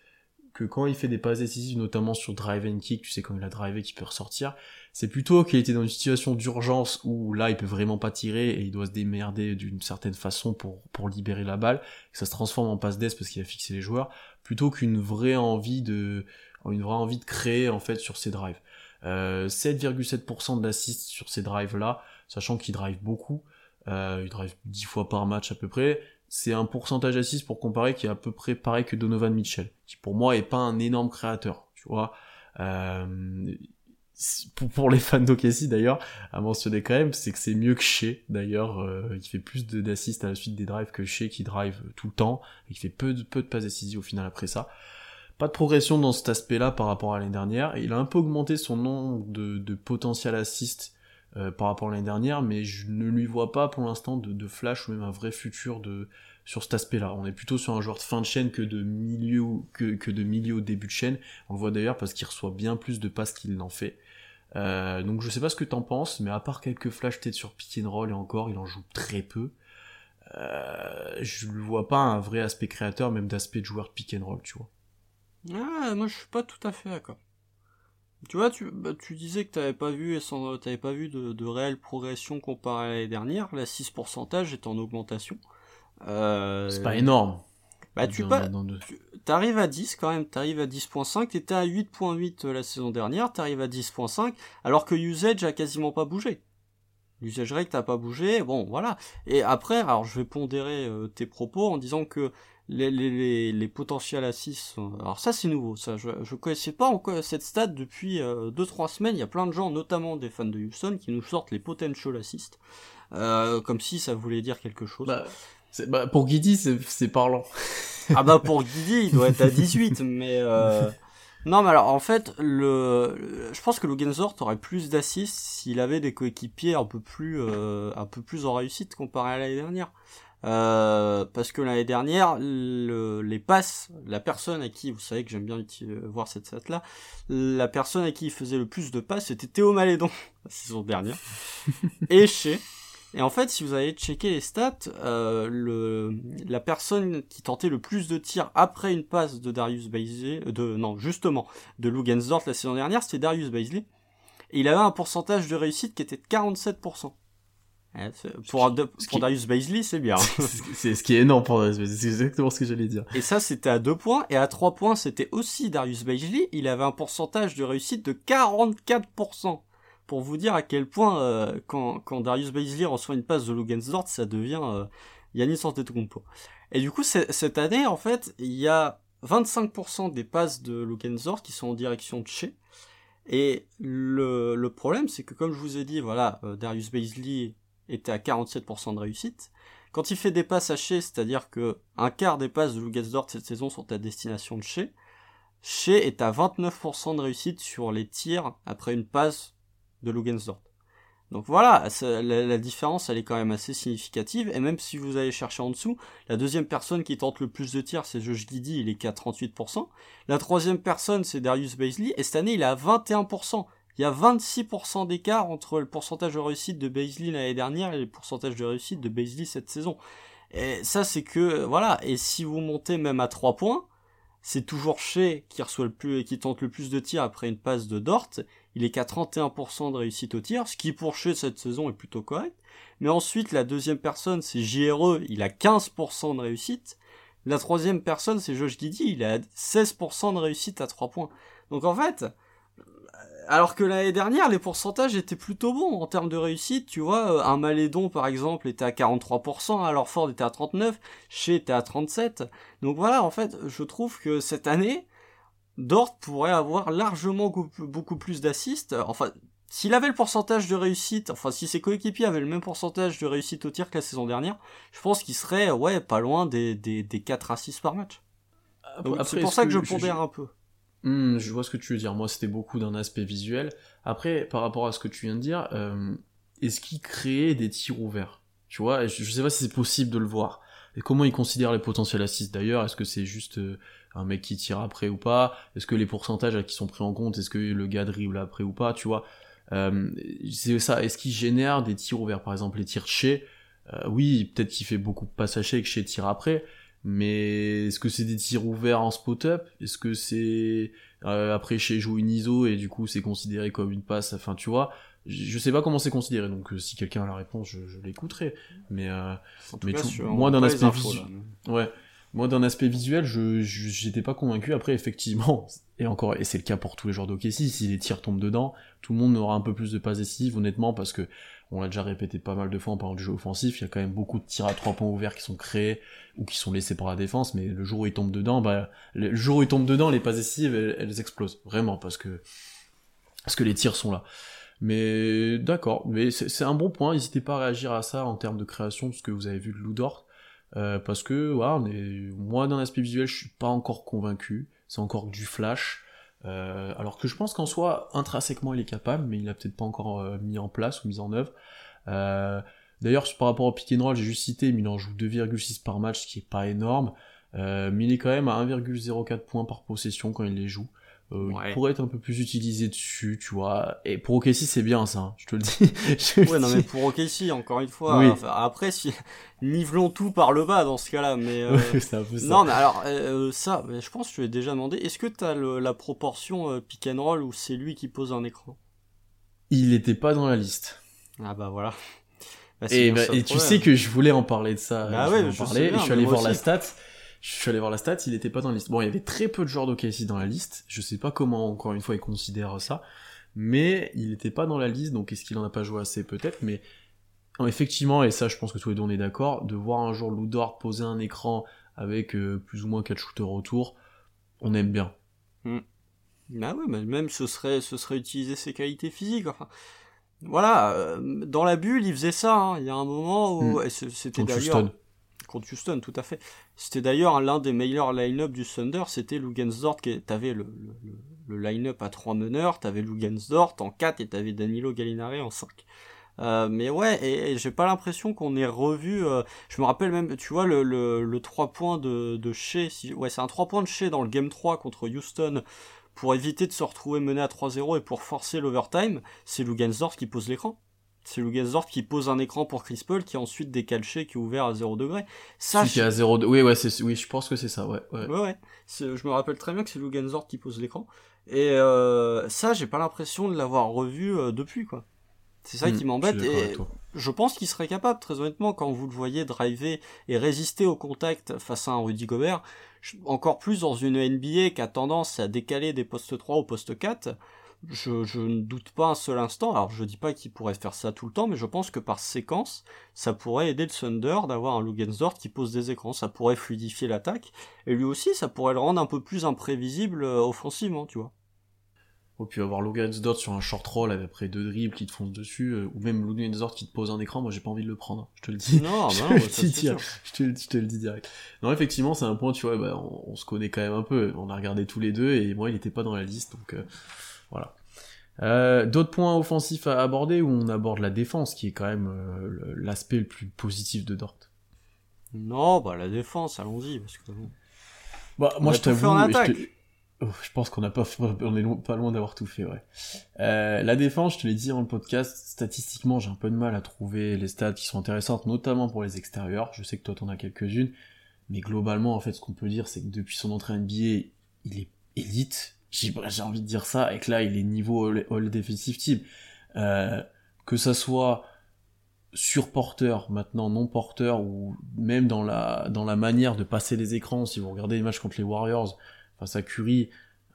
que quand il fait des passes décisives, notamment sur drive and kick, tu sais quand il a drivé qui peut ressortir, c'est plutôt qu'il était dans une situation d'urgence où là il peut vraiment pas tirer et il doit se démerder d'une certaine façon pour, pour libérer la balle, que ça se transforme en passe d'ess parce qu'il a fixé les joueurs, plutôt qu'une vraie envie de une vraie envie de créer en fait sur ces drives. Euh, 7,7% d'assist sur ces drives là, sachant qu'il drive beaucoup, euh, il drive 10 fois par match à peu près, c'est un pourcentage d'assist pour comparer qui est à peu près pareil que Donovan Mitchell, qui pour moi est pas un énorme créateur, tu vois. Euh, pour, les fans d'Okessi d'ailleurs, à mentionner quand même, c'est que c'est mieux que chez d'ailleurs, euh, il fait plus d'assists à la suite des drives que chez qui drive tout le temps, et qui fait peu de, peu de passes décisives au final après ça. Pas de progression dans cet aspect-là par rapport à l'année dernière, il a un peu augmenté son nombre de, de potentiel assist euh, par rapport à l'année dernière, mais je ne lui vois pas pour l'instant de, flash ou même un vrai futur de, sur cet aspect-là. On est plutôt sur un joueur de fin de chaîne que de milieu, que, de milieu début de chaîne. On le voit d'ailleurs parce qu'il reçoit bien plus de passes qu'il n'en fait. Euh, donc je sais pas ce que t'en penses, mais à part quelques flash tête sur pick and roll et encore, il en joue très peu. Euh, je ne vois pas un vrai aspect créateur, même d'aspect de joueur de pick and roll, tu vois. Ah, moi je suis pas tout à fait d'accord. Tu vois, tu, bah, tu disais que t'avais pas vu, t'avais pas vu de, de réelle progression comparée à l'année dernière. La 6% est en augmentation. Euh... C'est pas énorme. Bah, tu, arrives à 10 quand même, t'arrives à 10.5, t'étais à 8.8 euh, la saison dernière, t'arrives à 10.5, alors que usage a quasiment pas bougé. L'usage rate n'a pas bougé, bon voilà. Et après, alors je vais pondérer euh, tes propos en disant que les, les, les, potentiels assists, alors ça c'est nouveau, ça je, je connaissais pas encore cette stat depuis 2-3 euh, semaines, il y a plein de gens, notamment des fans de Houston, qui nous sortent les potential assists, comme si ça voulait dire quelque chose. Bah, bah, pour Guidi, c'est parlant. ah bah pour Guidi, il doit être à 18, mais... Euh... Non, mais alors en fait, le, je pense que Lugenzort aurait plus d'assists s'il avait des coéquipiers un peu plus, euh, un peu plus en réussite comparé à l'année dernière. Euh, parce que l'année dernière, le, les passes, la personne à qui, vous savez que j'aime bien voir cette stat là, la personne à qui il faisait le plus de passes, c'était Théo Malédon la saison dernière, et chez et en fait, si vous allez checker les stats, euh, le, la personne qui tentait le plus de tirs après une passe de Darius Baisley, euh, de, non, justement, de Lugensdorf la saison dernière, c'était Darius Baisley. Et il avait un pourcentage de réussite qui était de 47%. Pour, pour Darius Baisley, c'est bien. c'est ce qui est énorme pour Darius Baisley, c'est exactement ce que j'allais dire. Et ça, c'était à 2 points, et à 3 points, c'était aussi Darius Baisley, il avait un pourcentage de réussite de 44% pour vous dire à quel point euh, quand, quand, Darius Baisley reçoit une passe de Lugensdort, ça devient euh, Yannis Antetokounmpo. Et du coup, cette année, en fait, il y a 25% des passes de Lugensdorf qui sont en direction de chez. Et le, le problème, c'est que comme je vous ai dit, voilà, euh, Darius Baisley était à 47% de réussite. Quand il fait des passes à chez, c'est-à-dire que un quart des passes de Lugensdorf cette saison sont à destination de chez, chez est à 29% de réussite sur les tirs après une passe de Lugensdorf. Donc voilà, la, différence elle est quand même assez significative, et même si vous allez chercher en dessous, la deuxième personne qui tente le plus de tirs c'est Josh Giddy, il est qu'à 38%, la troisième personne c'est Darius Baisley, et cette année il est à 21%. Il y a 26% d'écart entre le pourcentage de réussite de Baisley l'année dernière et le pourcentage de réussite de Baisley cette saison. Et ça c'est que, voilà, et si vous montez même à 3 points, c'est toujours Shea qui reçoit le plus, qui tente le plus de tirs après une passe de Dort. Il est qu'à 31% de réussite au tir, ce qui pour Shea cette saison est plutôt correct. Mais ensuite, la deuxième personne, c'est JRE, il a 15% de réussite. La troisième personne, c'est Josh Giddy, il a 16% de réussite à 3 points. Donc en fait, alors que l'année dernière, les pourcentages étaient plutôt bons en termes de réussite. Tu vois, euh, un Malédon, par exemple, était à 43%, alors Ford était à 39%, Shea était à 37%. Donc voilà, en fait, je trouve que cette année, Dort pourrait avoir largement beaucoup plus d'assists. Enfin, s'il avait le pourcentage de réussite, enfin, si ses coéquipiers avaient le même pourcentage de réussite au tir que la saison dernière, je pense qu'il serait, ouais, pas loin des, des, des 4 assists par match. C'est pour ça que, je pondère un peu. Hmm, je vois ce que tu veux dire. Moi, c'était beaucoup d'un aspect visuel. Après, par rapport à ce que tu viens de dire, euh, est-ce qu'il crée des tirs ouverts? Tu vois, je, sais pas si c'est possible de le voir. Et comment il considère les potentiels assists? D'ailleurs Est-ce que c'est juste euh, un mec qui tire après ou pas? Est-ce que les pourcentages qui sont pris en compte Est-ce que le gars dribble après ou pas? Tu vois euh, C'est ça. Est-ce qu'il génère des tirs ouverts? Par exemple, les tirs chez. oui, peut-être qu'il fait beaucoup de chez et que chez tire après mais est-ce que c'est des tirs ouverts en spot-up Est-ce que c'est euh, après chez joue une ISO et du coup c'est considéré comme une passe? Enfin tu vois, je sais pas comment c'est considéré donc euh, si quelqu'un a la réponse je, je l'écouterai. Mais euh, mais moi d'un aspect visuel, ouais, moi d'un aspect visuel je j'étais pas convaincu. Après effectivement et encore et c'est le cas pour tous les joueurs d'hockey si les tirs tombent dedans, tout le monde aura un peu plus de passes décisives honnêtement parce que on l'a déjà répété pas mal de fois en parlant du jeu offensif, il y a quand même beaucoup de tirs à trois points ouverts qui sont créés ou qui sont laissés par la défense, mais le jour où ils tombent dedans, bah, le jour où ils dedans, les passes décisives, elles, explosent. Vraiment, parce que, parce que les tirs sont là. Mais d'accord, mais c'est un bon point, n'hésitez pas à réagir à ça en termes de création, ce que vous avez vu de Loudort, euh, parce que, voilà, moi, d'un aspect visuel, je suis pas encore convaincu, c'est encore du flash, euh, alors que je pense qu'en soi, intrinsèquement, il est capable, mais il l'a peut-être pas encore euh, mis en place ou mis en œuvre. Euh, d'ailleurs, par rapport au pick and roll, j'ai juste cité, mais il en joue 2,6 par match, ce qui est pas énorme. mais il est quand même à 1,04 points par possession quand il les joue. Euh, il pourrait être un peu plus utilisé dessus, tu vois. Et pour OKC, c'est bien ça, hein, je te le dis. ouais, non, mais pour OKC, encore une fois, après, si... nivelons tout par le bas dans ce cas-là, mais... Euh... ça. Non, mais alors, euh, ça, je pense que je lui ai déjà demandé, est-ce que t'as le, la proportion euh, pick and roll où c'est lui qui pose un écran? Il était pas dans la liste. Ah bah voilà. Bah, et, bah, et tu sais que je voulais en parler de ça. Bah ouais, je, et je suis allé voir la stat. Je suis allé voir la stat, il était pas dans la liste. Bon, il y avait très peu de joueurs d'OKC dans la liste. Je sais pas comment, encore une fois, ils considèrent ça. Mais il était pas dans la liste, donc est-ce qu'il en a pas joué assez peut-être, mais effectivement, et ça je pense que tous les deux on est d'accord, de voir un jour Ludor poser un écran avec euh, plus ou moins 4 shooters autour, on aime bien. Bah oui, mais même ce serait, ce serait utiliser ses qualités physiques. Enfin, voilà, euh, dans la bulle, il faisait ça. Hein. Il y a un moment où hmm. c'était d'ailleurs contre Houston, tout à fait. C'était d'ailleurs l'un des meilleurs line-up du Thunder, c'était Lugensdort, qui t'avais le, le, line-up à trois meneurs, t'avais Lugensdort en 4 et t'avais Danilo Gallinari en 5. Euh, mais ouais, et, j'ai pas l'impression qu'on ait revu. Euh, je me rappelle même, tu vois, le, le, le 3 points de, de ouais, c'est un 3 points de Shea dans le game 3 contre Houston pour éviter de se retrouver mené à 3-0 et pour forcer l'overtime. C'est Lugensdorf qui pose l'écran. C'est Lugensdorf qui pose un écran pour Chris Paul qui ensuite décale Shea qui est ouvert à 0 degré. Ça, qui est à 0 Oui, ouais, c'est, oui, je pense que c'est ça, ouais. Ouais, ouais. ouais. Je me rappelle très bien que c'est Lugensdorf qui pose l'écran. Et euh, ça, j'ai pas l'impression de l'avoir revu euh, depuis, quoi. C'est ça qui hmm, m'embête et je pense qu'il serait capable, très honnêtement, quand vous le voyez driver et résister au contact face à un Rudy Gobert, encore plus dans une NBA qui a tendance à décaler des postes 3 au poste 4, je, je, ne doute pas un seul instant. Alors je dis pas qu'il pourrait faire ça tout le temps, mais je pense que par séquence, ça pourrait aider le Thunder d'avoir un Lugensdort qui pose des écrans. Ça pourrait fluidifier l'attaque. Et lui aussi, ça pourrait le rendre un peu plus imprévisible euh, offensivement, tu vois. Ou puis avoir Lugensdort sur un short roll après deux dribbles qui te foncent dessus, euh, ou même Lugensdort qui te pose un écran, moi j'ai pas envie de le prendre, je te le dis. Non, non, je, bah, te le dis direct. je, te, je te le dis direct. Non, effectivement, c'est un point, tu vois, bah, on, on se connaît quand même un peu, on a regardé tous les deux, et moi il était pas dans la liste, donc euh, voilà. Euh, D'autres points offensifs à aborder, où on aborde la défense, qui est quand même euh, l'aspect le plus positif de Dort. Non, bah la défense, allons-y, parce que. Bah, On moi a je t'avoue, je, Oh, je pense qu'on n'a pas, on est lo- pas loin d'avoir tout fait, ouais. Euh, la défense, je te l'ai dit dans le podcast, statistiquement, j'ai un peu de mal à trouver les stats qui sont intéressantes, notamment pour les extérieurs. Je sais que toi t'en as quelques-unes, mais globalement, en fait, ce qu'on peut dire, c'est que depuis son entrée NBA, il est élite. J'ai j'ai envie de dire ça, et que là, il est niveau all, all defensive team. Euh, que ça soit sur porteur, maintenant non porteur, ou même dans la, dans la manière de passer les écrans, si vous regardez les matchs contre les Warriors, face à Curry,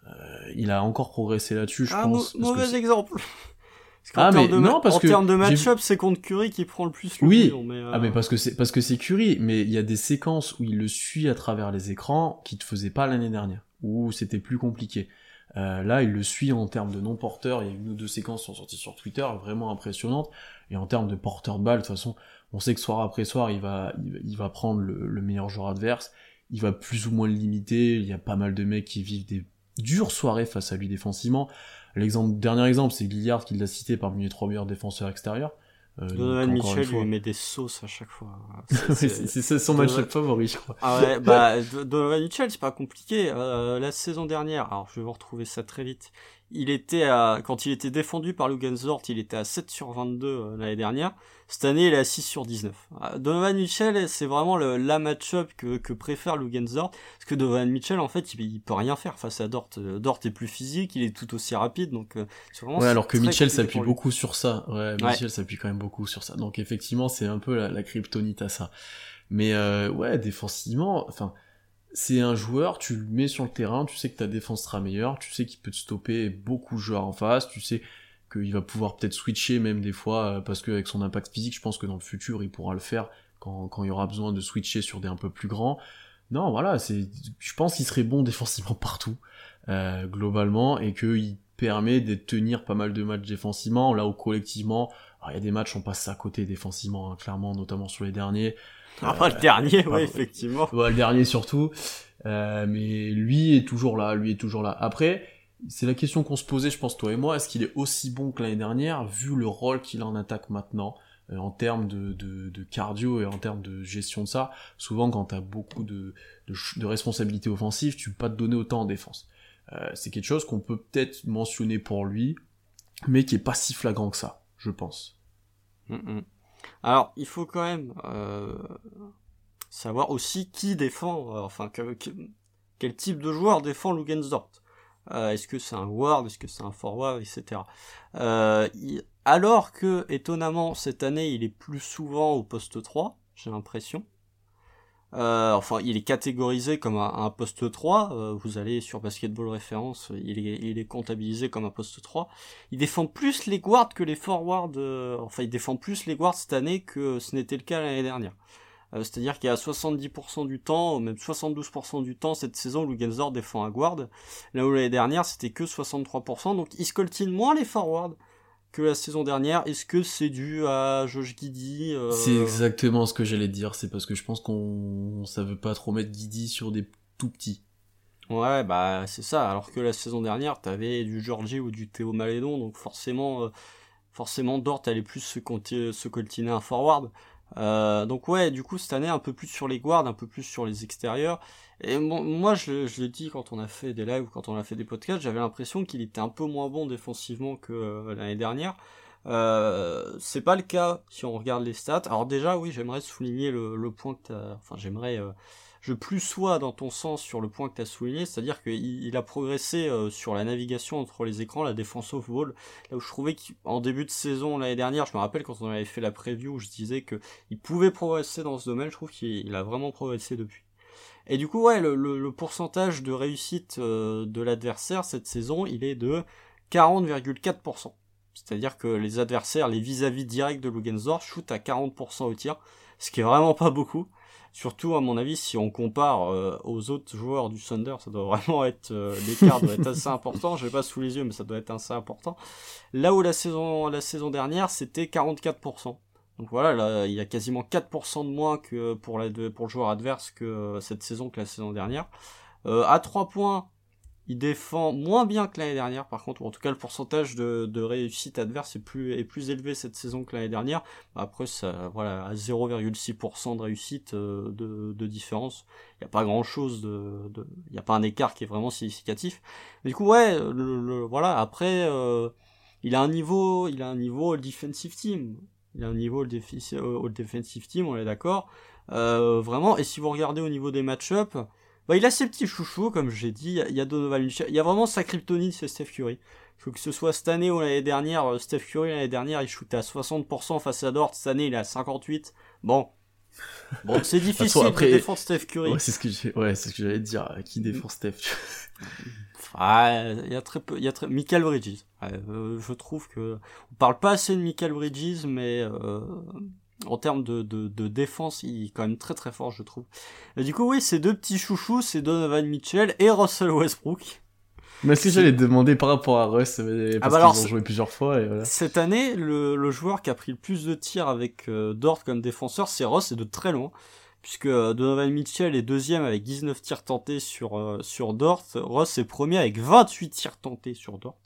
euh, il a encore progressé là-dessus, je ah, pense. mauvais exemple. Ah, mais de non, parce en que termes de match-up, c'est contre Curry qui prend le plus le Oui. mais, euh, Ah mais parce que c'est parce que c'est Curry, mais il y a des séquences où il le suit à travers les écrans qui te faisaient pas l'année dernière, où c'était plus compliqué. Euh, là, il le suit en termes de non porteur. Il y a une ou deux séquences qui sont sorties sur Twitter, vraiment impressionnantes. Et en termes de porteur de balle, de toute façon, on sait que soir après soir, il va, il va, il va prendre le, le meilleur joueur adverse. Il va plus ou moins le limiter. Il y a pas mal de mecs qui vivent des dures soirées face à lui défensivement. L'exemple, dernier exemple, c'est Lillard qui l'a cité parmi les trois meilleurs défenseurs extérieurs. Euh, Donovan donc, Mitchell lui met des sauces à chaque fois. C'est- ça son Donovan- match favori, je crois. Ah ouais, bah, Do- Donovan Mitchell, c'est pas compliqué. Euh, la saison dernière, alors je vais vous retrouver ça très vite. Il était à, quand il était défendu par Lugensdort, il était à 7 sur 22 euh, l'année dernière. Cette année, il est à 6 sur 19. Ah, Donovan Mitchell, c'est vraiment le, la match-up que, que préfère Lugensdort. Parce que Donovan Mitchell, en fait, il, il peut rien faire face à Dort. Euh, Dort est plus physique, il est tout aussi rapide, donc euh, vraiment Ouais, alors que Mitchell s'appuie beaucoup sur ça. Ouais, Mitchell s'appuie quand même beaucoup sur ça. Donc effectivement, c'est un peu la, la kryptonite à ça. Mais euh, ouais, défensivement, enfin, c'est un joueur, tu le mets sur le terrain, tu sais que ta défense sera meilleure, tu sais qu'il peut te stopper beaucoup de joueurs en face, tu sais qu'il va pouvoir peut-être switcher même des fois, euh, parce qu'avec son impact physique, je pense que dans le futur, il pourra le faire quand, il y aura besoin de switcher sur des un peu plus grands. Non, voilà, c'est, je pense qu'il serait bon défensivement partout, euh, globalement, et qu'il permet de tenir pas mal de matchs défensivement, là où collectivement, il y a des matchs on passe à côté défensivement, hein, clairement, notamment sur les derniers. Après le dernier, ouais, effectivement. Ouais, le dernier surtout. Euh, mais lui est toujours là, lui est toujours là. Après, c'est la question qu'on se posait, je pense, toi et moi, est-ce qu'il est aussi bon que l'année dernière, vu le rôle qu'il a en attaque maintenant, euh, en termes de, de, de cardio et en termes de gestion de ça? Souvent, quand t'as beaucoup de, de, de responsabilités offensives, tu peux pas te donner autant en défense. Euh, c'est quelque chose qu'on peut peut-être mentionner pour lui, mais qui est pas si flagrant que ça, je pense. Mm, mm. Alors, il faut quand même euh, savoir aussi qui défend, euh, enfin, que- que- quel type de joueur défend Lugensdort. Euh, est-ce que c'est un ward, est-ce que c'est un forward, etc. Euh, alors que, étonnamment, cette année, il est plus souvent au poste 3, j'ai l'impression. Euh, enfin, il est catégorisé comme un, un poste 3. euh, vous allez sur Basketball Référence, il est, il est comptabilisé comme un poste 3 il défend plus les guards que les forwards. euh, enfin, il défend plus les guards cette année que ce n'était le cas l'année dernière. Euh, C'est-à-dire qu'il y a 70% du temps, même 72% du temps cette saison, Lugensdort défend un guard. Là où l'année dernière, c'était que 63%. Donc, il scoltine moins les forwards que la saison dernière. Est-ce que c'est dû à Josh Giddy euh, C'est exactement ce que j'allais dire, c'est parce que je pense qu'on ça veut pas trop mettre Guidi sur des tout petits. Ouais, bah c'est ça. Alors que la saison dernière, t'avais du Georgie ou du Théo Malédon, donc forcément, euh, forcément Dort allait plus se, se coltiner un forward. Euh, donc ouais, du coup cette année un peu plus sur les guards, un peu plus sur les extérieurs. Et bon, moi je, je l'ai dit quand on a fait des lives ou quand on a fait des podcasts, j'avais l'impression qu'il était un peu moins bon défensivement que euh, l'année dernière. Euh, c'est pas le cas si on regarde les stats. Alors déjà oui, j'aimerais souligner le, le point que t'as, enfin j'aimerais euh, je plus sois dans ton sens sur le point que tu as souligné, c'est-à-dire qu'il il a progressé euh, sur la navigation entre les écrans, la défense off-ball, là où je trouvais qu'en début de saison l'année dernière, je me rappelle quand on avait fait la preview, je disais que il pouvait progresser dans ce domaine, je trouve qu'il il a vraiment progressé depuis. Et du coup, ouais, le pourcentage de réussite euh, de l'adversaire cette saison, il est de 40,4%. C'est-à-dire que les adversaires, les vis-à-vis directs de Lugensdorf shootent à 40% au tir, ce qui est vraiment pas beaucoup. Surtout, à mon avis, si on compare euh, aux autres joueurs du Thunder, ça doit vraiment être euh, l'écart doit être assez important. Je l'ai pas sous les yeux, mais ça doit être assez important. Là où la saison la saison dernière, c'était 44%. Donc voilà, là, il y a quasiment 4% de moins que pour, la, pour le joueur adverse que euh, cette saison que la saison dernière. Euh, à 3 points, il défend moins bien que l'année dernière, par contre, ou en tout cas le pourcentage de, de réussite adverse est plus, est plus élevé cette saison que l'année dernière. Après, ça, voilà, à 0,6% de réussite euh, de, de différence, il n'y a pas grand chose de, il n'y a pas un écart qui est vraiment significatif. Du coup, ouais, le, voilà, après, euh, il a un niveau, il a un niveau defensive team. Il a un niveau all defensive team, on est d'accord. Euh, vraiment, et si vous regardez au niveau des match-up, bah, il a ses petits chouchous, comme j'ai dit. Il y a Donovan Mitchell. Il y a vraiment sa kryptonite, c'est Steph Curry. Faut que ce soit cette année ou l'année dernière, euh, Steph Curry l'année dernière, il shootait à 60% face à Dort. Cette année, il est à 58. Bon. Bon, c'est difficile de défendre Steph Curry. Ouais, c'est ce que ouais, c'est ce que j'allais dire. Qui défend Steph? ah, il y a très peu, il y a très, Michael Bridges. Euh, je trouve que, on parle pas assez de Michael Bridges, mais, euh, en termes de, de, de, défense, il est quand même très très fort, je trouve. Et du coup, oui, ces deux petits chouchous, c'est Donovan Mitchell et Russell Westbrook. Mais ce que j'allais demander par rapport à Russ, parce ah bah qu'ils ont joué plusieurs fois. Et voilà. Cette année, le, le, joueur qui a pris le plus de tirs avec euh, Dort comme défenseur, c'est Ross, et de très loin. Puisque euh, Donovan Mitchell est deuxième avec 19 tirs tentés sur, euh, sur Dort. Ross est premier avec 28 tirs tentés sur Dort.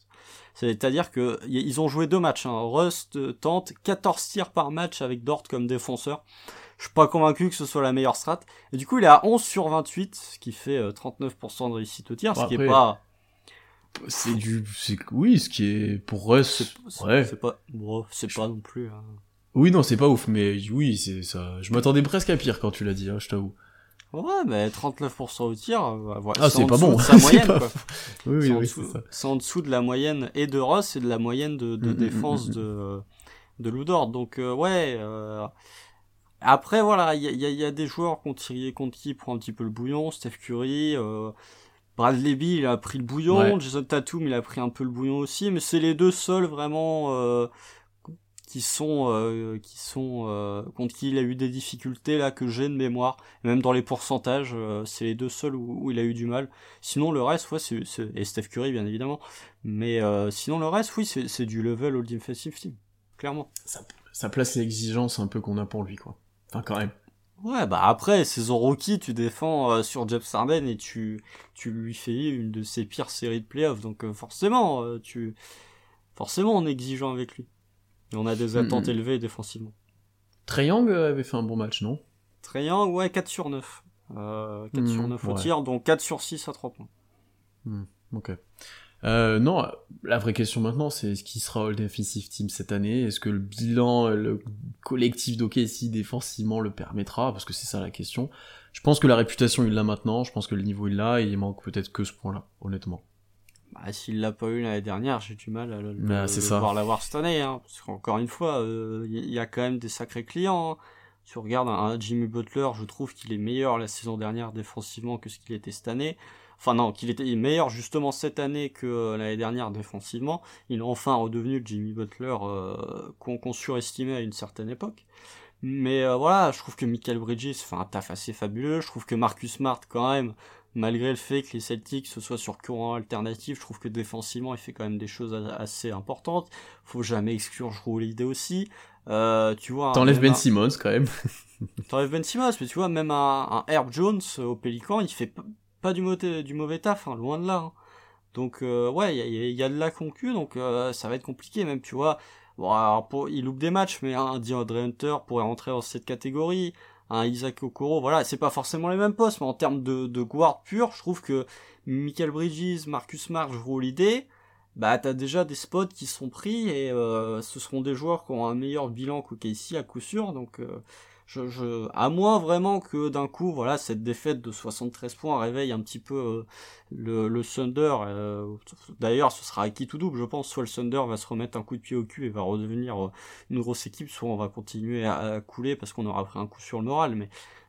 C'est-à-dire que ils ont joué deux matchs. Hein. Rust tente 14 tirs par match avec Dort comme défenseur. Je suis pas convaincu que ce soit la meilleure strat. Et du coup, il est à 11 sur 28, ce qui fait 39% euh, de réussite au tir, ce qui est pas c'est du c'est oui ce qui est pour ouais c'est pas bon, c'est pas non plus hein. oui non c'est pas ouf mais oui c'est ça je m'attendais presque à pire quand tu l'as dit hein, je t'avoue Ouais, mais 39% au tir, euh, voilà, ah, c'est pas bon. Moyenne, quoi. Oui, oui, oui, c'est. C'est en dessous de la moyenne et de Ross et de la moyenne de, de mm, mm, défense mm, de, de Ludor. Donc, euh, ouais, euh... après, voilà, il y a, y a, des joueurs contre qui, contre qui prend un petit peu le bouillon. Steph Curry, euh... Bradley Beal, il a pris le bouillon. Jason Tatum, il a pris un peu le bouillon aussi. Mais c'est les deux seuls vraiment euh, qui sont euh, qui sont euh, contre qui il a eu des difficultés là que j'ai de mémoire. Même dans les pourcentages euh, c'est les deux seuls où, il a eu du mal. Sinon le reste ouais c'est et Steph Curry bien évidemment. Mais sinon le reste oui c'est du level all defensive team clairement. Ça, ça place l'exigence un peu qu'on a pour lui quoi. Enfin quand même. Ouais bah après saison rookie tu défends sur Jeff Sarden et tu tu lui fais une de ses pires séries de playoffs. Donc forcément tu forcément en exigeant avec lui et on a des hmm. attentes élevées défensivement. Young avait fait un bon match, non? Young, ouais, 4 sur 9. Euh, 4 sur 9 hmm, au tir, donc 4 sur 6 à 3 points. Hmm, ok. Euh, non, la vraie question maintenant, c'est ce qui sera All Defensive Team cette année? Est-ce que le bilan, le collectif d'OKC défensivement le permettra? Parce que c'est ça la question. Je pense que la réputation il l'a maintenant, je pense que le niveau il l'a, et il manque peut-être que ce point-là, honnêtement. Bah, s'il l'a pas eu l'année dernière, j'ai du mal à le, bah, voir l'avoir cette année. Hein, parce qu'encore une fois, il euh, y, a quand même des sacrés clients. Hein. Si on regarde un, Jimmy Butler, je trouve qu'il est meilleur la saison dernière défensivement que ce qu'il était cette année. Enfin non, qu'il était meilleur justement cette année que euh, l'année dernière défensivement. Il est enfin redevenu le Jimmy Butler euh, qu'on surestimait à une certaine époque. Mais euh, voilà, je trouve que Michael Bridges fait un taf assez fabuleux. Je trouve que Marcus Smart quand même malgré le fait que les Celtics ce soit sur courant alternatif, je trouve que défensivement il fait quand même des choses assez importantes. Faut jamais exclure Drew Holiday aussi. Euh, tu vois. T'enlèves Ben Simmons quand même. T'enlèves Ben Simmons, mais tu vois même un, Herb Jones au Pélican, il fait pas du mauvais, du mauvais taf, hein, loin de là. Hein. Donc euh, ouais, il y a, de la concu, donc euh, ça va être compliqué même, tu vois. Bon, alors, il loupe des matchs, mais un DeAndre Hunter pourrait rentrer dans cette catégorie un Isaac Okoro, voilà, c'est pas forcément les mêmes postes, mais en termes de, de guard pur, je trouve que Michael Bridges, Marcus Marsh, l'idée, bah t'as déjà des spots qui sont pris et euh, ce seront des joueurs qui ont un meilleur bilan qu'OKC à coup sûr, donc euh, je, je, à moins vraiment que d'un coup, voilà, cette défaite de 73 points réveille un petit peu euh, le, le Thunder. Euh, d'ailleurs, ce sera acquis tout double, je pense. Soit le Thunder va se remettre un coup de pied au cul et va redevenir euh, une grosse équipe, soit on va continuer à, couler parce qu'on aura pris un coup sur le moral. Mais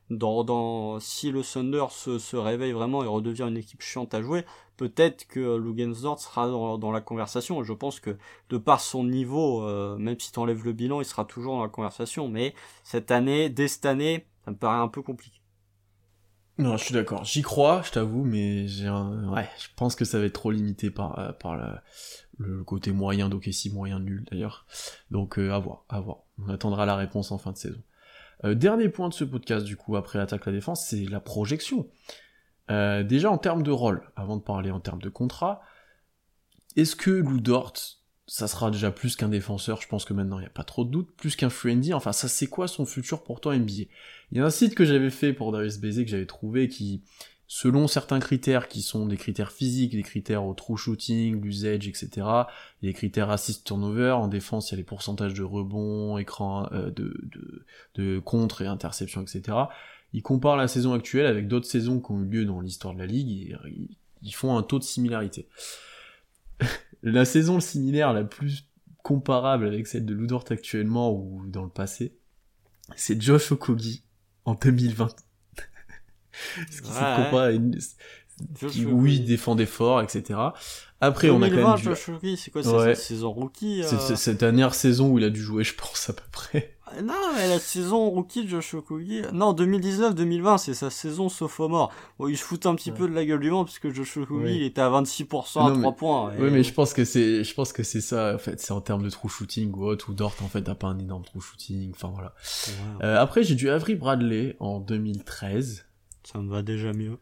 dans, si le Thunder se, se réveille vraiment et redevient une équipe chiante à jouer, peut-être que Lugensdorf sera dans, la conversation. Je pense que de par son niveau, euh, même si tu le bilan, il sera toujours dans la conversation. Mais cette année, dès cette année, ça me paraît un peu compliqué. Non, je suis d'accord. J'y crois, je t'avoue, mais un... ouais, je pense que ça va être trop limité par euh, par le côté moyen d'OKC, moyen nul d'ailleurs. Donc euh, à voir, à voir. On attendra la réponse en fin de saison. Euh, dernier point de ce podcast du coup après l'attaque la défense, c'est la projection. Euh, déjà en termes de rôle, avant de parler en termes de contrat, est-ce que Lou Dort ça sera déjà plus qu'un défenseur, je pense que maintenant il n'y a pas trop de doute, plus qu'un friendly, enfin ça c'est quoi son futur pour toi NBA Il y a un site que j'avais fait pour Darius Bézé que j'avais trouvé qui, selon certains critères qui sont des critères physiques, des critères au true shooting, l'usage, etc., des critères assist turnover, en défense il y a les pourcentages de rebonds, écran, euh, de, de, de contre et interception, etc. Il compare la saison actuelle avec d'autres saisons qui ont eu lieu dans l'histoire de la ligue et ils font un taux de similarité la saison similaire la plus comparable avec celle de Ludort actuellement ou dans le passé, c'est Josh Okogi en 2020. Ce qui se compare à une... Qui, oui, il défendait fort, etc. Après, on a quand même dû... c'est quoi, c'est saison rookie C'est euh cette dernière saison où il a dû jouer, je pense, à peu près. Euh, non, mais la saison rookie de Josh Okogie... Non, 2019-2020, c'est sa saison sophomore. Bon, il se fout un petit peu de la gueule du monde, puisque Josh Okogie, il était à 26% à 3 points. Oui, mais je pense que c'est, je pense que c'est ça, en fait. C'est en termes de true shooting ou autre, ou Dort, en fait, n'a pas un énorme true shooting. Enfin, voilà. Euh, après, j'ai du Avery Bradley en 2013. Ça me va déjà mieux.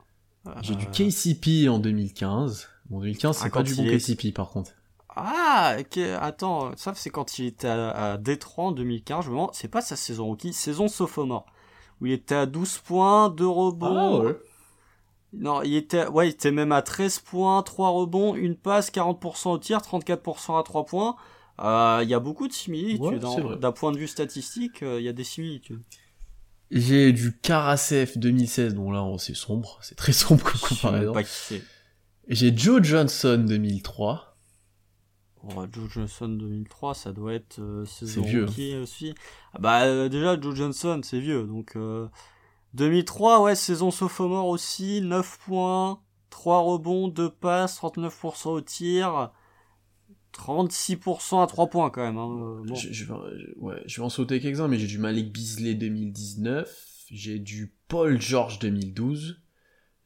J'ai du KCP en 2015. Bon, 2015, c'est ah, pas du bon KCP, par contre. Ah, ok, attends, ça c'est quand il était à, à Détroit en 2015, je me demande, c'est pas sa saison rookie, saison sophomore, où il était à 12 points, 2 rebonds. Ah, ouais. Non, il était, ouais, il était même à 13 points, 3 rebonds, une passe, 40% au tir, 34% à 3 points. Euh, il y a beaucoup de similitudes. D'un point de vue statistique, euh, il y a des similitudes. J'ai du Karasef 2016, dont là c'est sombre, c'est très sombre comme comparaison. J'ai Joe Johnson 2003. Joe Johnson 2003, ça doit être euh, saison vieux. aussi. Ah bah euh, déjà Joe Johnson, c'est vieux. Donc 2003, euh, ouais, saison sophomore aussi, 9 points, 3 rebonds, 2 passes, 39% au tir. 36% à 3 points quand même. Hein. Je, vais, ouais, je vais en sauter quelques-uns, mais j'ai du Malik Beasley 2019, j'ai du Paul George 2012,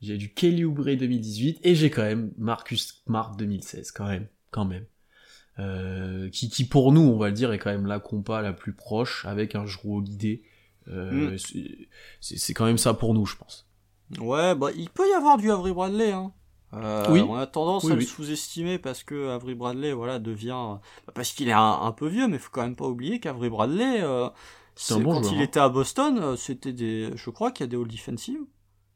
j'ai du Kelly Oubre 2018, et j'ai quand même Marcus Smart 2016, quand même, quand même. Euh, qui, qui pour nous, on va le dire, est quand même la compa la plus proche, avec un joueur l'idée. Euh, mm. C'est quand même ça pour nous, je pense. Ouais, bah il peut y avoir du Avery Bradley, hein. Euh, oui. On a tendance à le sous-estimer parce que Avery Bradley, voilà, devient parce qu'il est un, peu vieux, mais faut quand même pas oublier qu'Avery Bradley, euh, quand il hein. était à Boston, euh, c'était des, je crois qu'il y a des all defensive.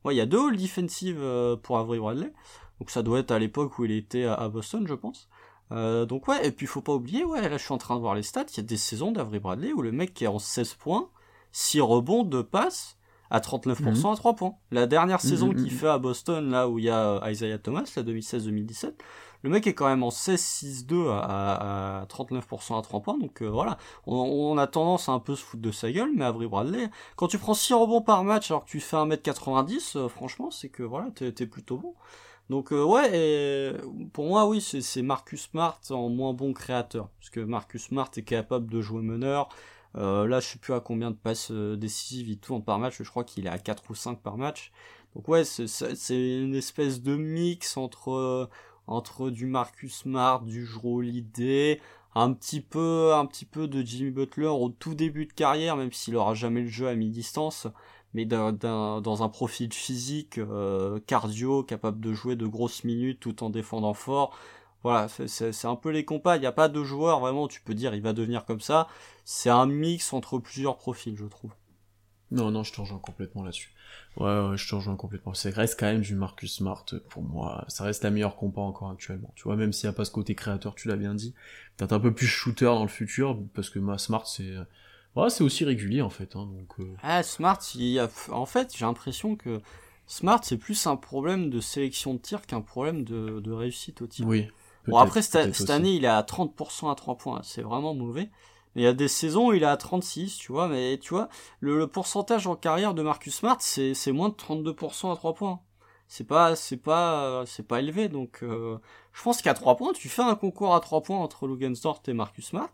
Ouais, il y a deux all defensive euh, pour Avery Bradley, donc ça doit être à l'époque où il était à Boston, je pense. Euh, donc ouais, et puis faut pas oublier, ouais, là je suis en train de voir les stats, il y a des saisons d'Avery Bradley où le mec qui est en 16 points, 6 rebonds, 2 passes, à 39% mhm. à 3 points. La dernière mhm, saison qu'il mhm. fait à Boston, là où il y a euh, Isaiah Thomas, la 2016-2017, le mec est quand même en 16-6-2 à, à, 39% à 3 points, donc euh, voilà, on, a tendance à un peu se foutre de sa gueule, mais Avery Bradley, quand tu prends 6 rebonds par match alors que tu fais 1m90, franchement, c'est que voilà, t'es plutôt bon. Donc euh, ouais, pour moi oui, c'est Marcus Smart en moins bon créateur, parce que Marcus Smart est capable de jouer meneur. Euh, là, je sais plus à combien de passes euh, décisives il tourne par match, je crois qu'il est à 4 ou 5 par match. Donc ouais, c'est une espèce de mix entre entre du Marcus Smart, du Jrue Holiday, un petit peu un petit peu de Jimmy Butler au tout début de carrière, même s'il aura jamais le jeu à mi-distance mais dans un profil physique, euh, cardio, capable de jouer de grosses minutes tout en défendant fort. Voilà, c'est un peu les compas. Il n'y a pas de joueur vraiment, tu peux dire, il va devenir comme ça. C'est un mix entre plusieurs profils, je trouve. Non, non, je te rejoins complètement là-dessus. Ouais, ouais, je te rejoins complètement. Ça reste quand même du Marcus Smart pour moi. Ça reste la meilleure compa encore actuellement. Tu vois, même s'il n'y a pas ce côté créateur, tu l'as bien dit. Peut-être un peu plus shooter dans le futur, parce que ma Smart, c'est Ouais, c'est aussi régulier en fait. Hein, donc, euh. Ah, Smart, il a... en fait, j'ai l'impression que Smart, c'est plus un problème de sélection de tir qu'un problème de, de, réussite au tir. Oui. Bon, après, cette, année, il est à 30% à 3 points. C'est vraiment mauvais. Il y a des saisons où il est à 36, tu vois, mais tu vois, le, pourcentage en carrière de Marcus Smart, c'est, moins de 32% à 3 points. C'est pas, c'est pas, c'est pas élevé, donc euh, je pense qu'à 3 points, tu fais un concours à 3 points entre Lugensdort et Marcus Smart.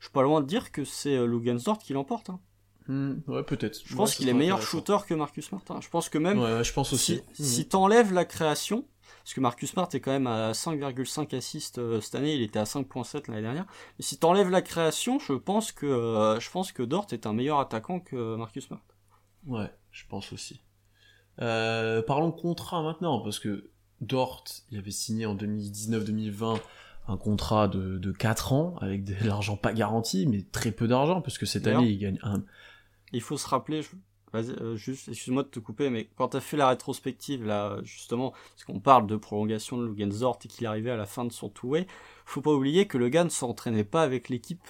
Je suis pas loin de dire que c'est euh, Lugensdort qui l'emporte. Hein. Hmm, ouais, peut-être. Je pense qu'il est meilleur shooter que Marcus Smart. Hein. Je pense que même. Ouais, je pense aussi. Si, si hmm. t'enlèves la création, parce que Marcus Smart est quand même à 5,5 assists euh, cette année, il était à 5,7 l'année dernière. Mais si t'enlèves la création, je pense que euh, je pense que Dort est un meilleur attaquant que Marcus Smart. Ouais, je pense aussi. Euh, parlons contrat maintenant, parce que Dort, il avait signé en 2019-2020 un contrat de, de 4 ans avec de l'argent pas garanti, mais très peu d'argent, parce que cette année il gagne un. Il faut se rappeler, Vas-y, euh, juste, excuse-moi de te couper, mais quand t'as fait la rétrospective, là, justement, parce qu'on parle de prolongation de Lugensdort et qu'il arrivait à la fin de son two-way, faut pas oublier que le gars ne s'entraînait pas avec l'équipe.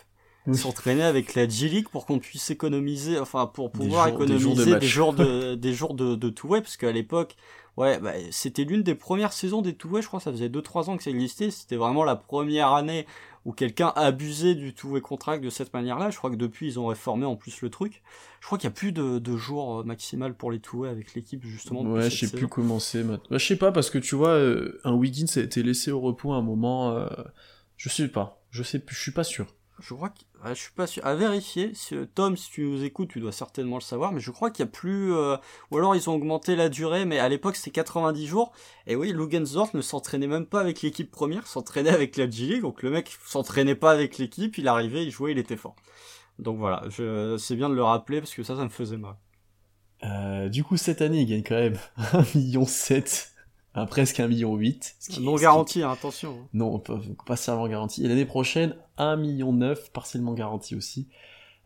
Il s'entraînait avec la G-League pour qu'on puisse économiser, enfin, pour pouvoir économiser des jours de, des jours de, de two-way, parce qu'à l'époque, ouais, bah, c'était l'une des premières saisons des two-way, je crois, ça faisait 2-3 ans que ça existait, c'était vraiment la première année où quelqu'un abusait du tout et contract de cette manière-là. Je crois que depuis, ils ont réformé en plus le truc. Je crois qu'il y a plus de, de jours euh, maximal pour les two avec l'équipe, justement. Ouais, je sais plus comment c'est maintenant. Bah, je sais pas, parce que tu vois, euh, un Wiggins a été laissé au repos à un moment. Euh, je sais pas. Je sais plus, je suis pas sûr. Je crois que je suis pas sûr. À vérifier. Tom, si tu nous écoutes, tu dois certainement le savoir. Mais je crois qu'il y a plus. Euh, ou alors ils ont augmenté la durée. Mais à l'époque c'était 90 jours. Et oui, Lugensdorf ne s'entraînait même pas avec l'équipe première. S'entraînait avec la G League. Donc le mec s'entraînait pas avec l'équipe. Il arrivait, il jouait, il était fort. Donc voilà. Je... C'est bien de le rappeler parce que ça, ça me faisait mal. Euh, du coup, cette année, il gagne quand même 1,7 million presque 1,8 million. Non garanti, hein, attention. Hein. Non, pas, pas seulement garanti. Et l'année prochaine, 1,9 million, partiellement garanti aussi.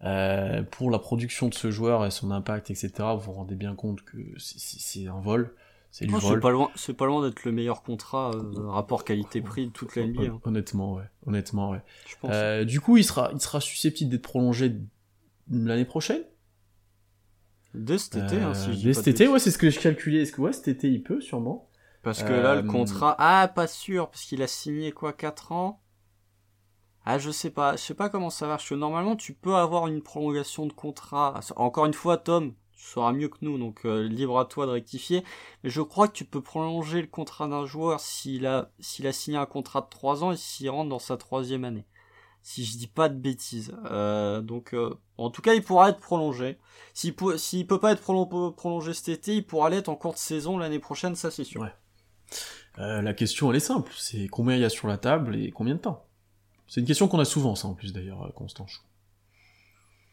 Euh, pour la production de ce joueur et son impact, etc., vous vous rendez bien compte que c'est un vol. C'est du vol. C'est pas loin, pas loin d'être le meilleur contrat euh, rapport qualité-prix de toute la. Hein. Honnêtement, ouais. Honnêtement, ouais. Je pense. Euh, du coup, il sera, il sera susceptible d'être prolongé l'année prochaine? Dès cet été, hein, si je Dès cet été, ouais, c'est ce que je calculais. Est-ce que ouais, cet été il peut sûrement? Parce que là, le euh, contrat, ah, pas sûr, parce qu'il a signé quoi, 4 ans? Ah, je sais pas, je sais pas comment ça marche. Normalement, tu peux avoir une prolongation de contrat. Encore une fois, Tom, tu sauras mieux que nous, donc euh, libre à toi de rectifier. Mais je crois que tu peux prolonger le contrat d'un joueur s'il a, s'il a signé un contrat de 3 ans et s'il rentre dans sa troisième année. Si je dis pas de bêtises. Euh, donc, en tout cas, il pourra être prolongé. S'il peut, s'il peut pas être prolongé cet été, il pourra l'être en cours de saison l'année prochaine, ça c'est sûr. Euh, la question, elle est simple. C'est combien il y a sur la table et combien de temps? C'est une question qu'on a souvent, ça, en plus, d'ailleurs, euh, Constant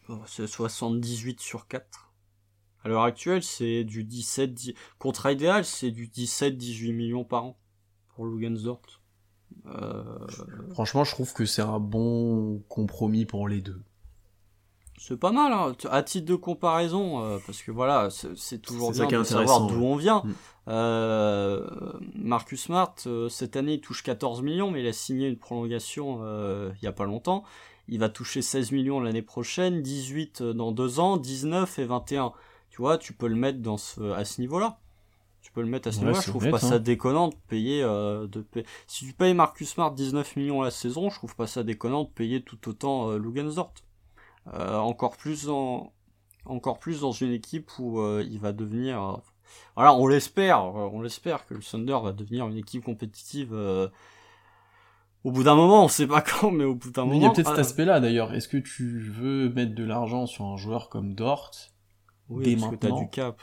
oh, c'est 78 sur 4. À l'heure actuelle, c'est du 17... 10... Contrat idéal, c'est du 17-18 millions par an pour Lugensdort. Euh... Franchement, je trouve que c'est un bon compromis pour les deux. C'est pas mal, hein. à titre de comparaison, euh, parce que voilà, c'est toujours bien de savoir d'où on vient. Mm. Euh, Marcus Smart, euh, cette année, il touche 14 millions, mais il a signé une prolongation il y a pas longtemps. Il va toucher 16 millions l'année prochaine, 18 dans deux ans, 19 et 21. Tu vois, tu peux le mettre dans ce, à ce niveau-là. Tu peux le mettre à ce niveau-là. Je trouve pas ça hein. déconnant de payer, de Si tu payes Marcus Smart 19 millions la saison, je trouve pas ça déconnant de payer tout autant Lugensdort. Euh, encore plus dans encore plus dans une équipe où euh, il va devenir euh, voilà on l'espère on l'espère que le Thunder va devenir une équipe compétitive au bout d'un moment, on sait pas quand, mais au bout d'un moment. Il y a peut-être cet aspect-là d'ailleurs. Est-ce que tu veux mettre de l'argent sur un joueur comme Dort Oui, parce que as du cap.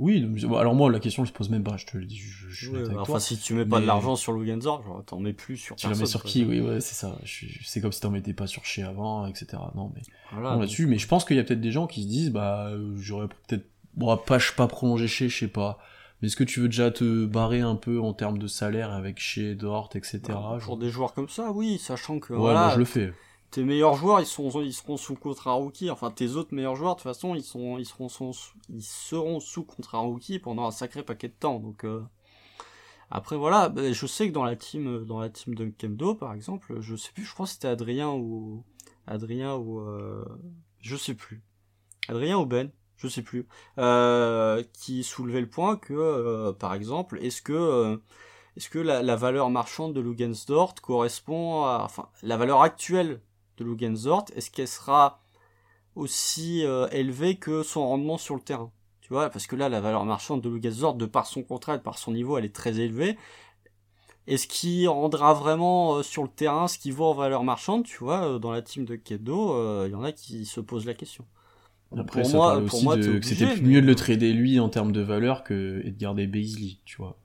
Oui, alors moi la question je se pose même pas, je te le dis. Je, je enfin, si tu mets pas de l'argent sur Lugensor, t'en mets plus sur. Tu la mets sur qui? Oui, ouais, c'est ça. C'est comme si t'en mettais pas sur chez avant, etc. Non, mais voilà, là-dessus. Mais je pense qu'il y a peut-être des gens qui se disent, bah, euh, j'aurais peut-être, bon, pas, pas prolonger chez, je sais pas. Mais est-ce que tu veux déjà te barrer un peu en termes de salaire avec chez Dort, etc. Bah, pour des joueurs comme ça, oui, sachant que. Ouais, voilà, moi je le fais tes meilleurs joueurs, ils, sont, ils seront sous contrat rookie. Enfin, tes autres meilleurs joueurs, de toute façon, ils, sont, ils, seront, ils seront sous contrat rookie pendant un sacré paquet de temps. Donc, euh, après, voilà, bah, je sais que dans la team, dans la team de Kemdo, par exemple, je sais plus, je crois que c'était Adrien ou, Adrien ou, euh, je sais plus. Adrien ou Ben, je sais plus, euh, qui soulevait le point que, par exemple, est-ce que, est-ce que la, la, valeur marchande de Lugensdort correspond à, enfin, la valeur actuelle de Lugensort, est-ce qu'elle sera aussi euh, élevée que son rendement sur le terrain? Tu vois, parce que là, la valeur marchande de Lugensort, de par son contrat, de par son niveau, elle est très élevée. Est-ce qu'il rendra vraiment euh, sur le terrain ce qu'il vaut en valeur marchande? Tu vois, euh, dans la team de Kedo, il y en a qui se posent la question. Après, pour ça moi, aussi de, que c'était mieux de le trader lui en termes de valeur que et de garder Beasley, tu vois.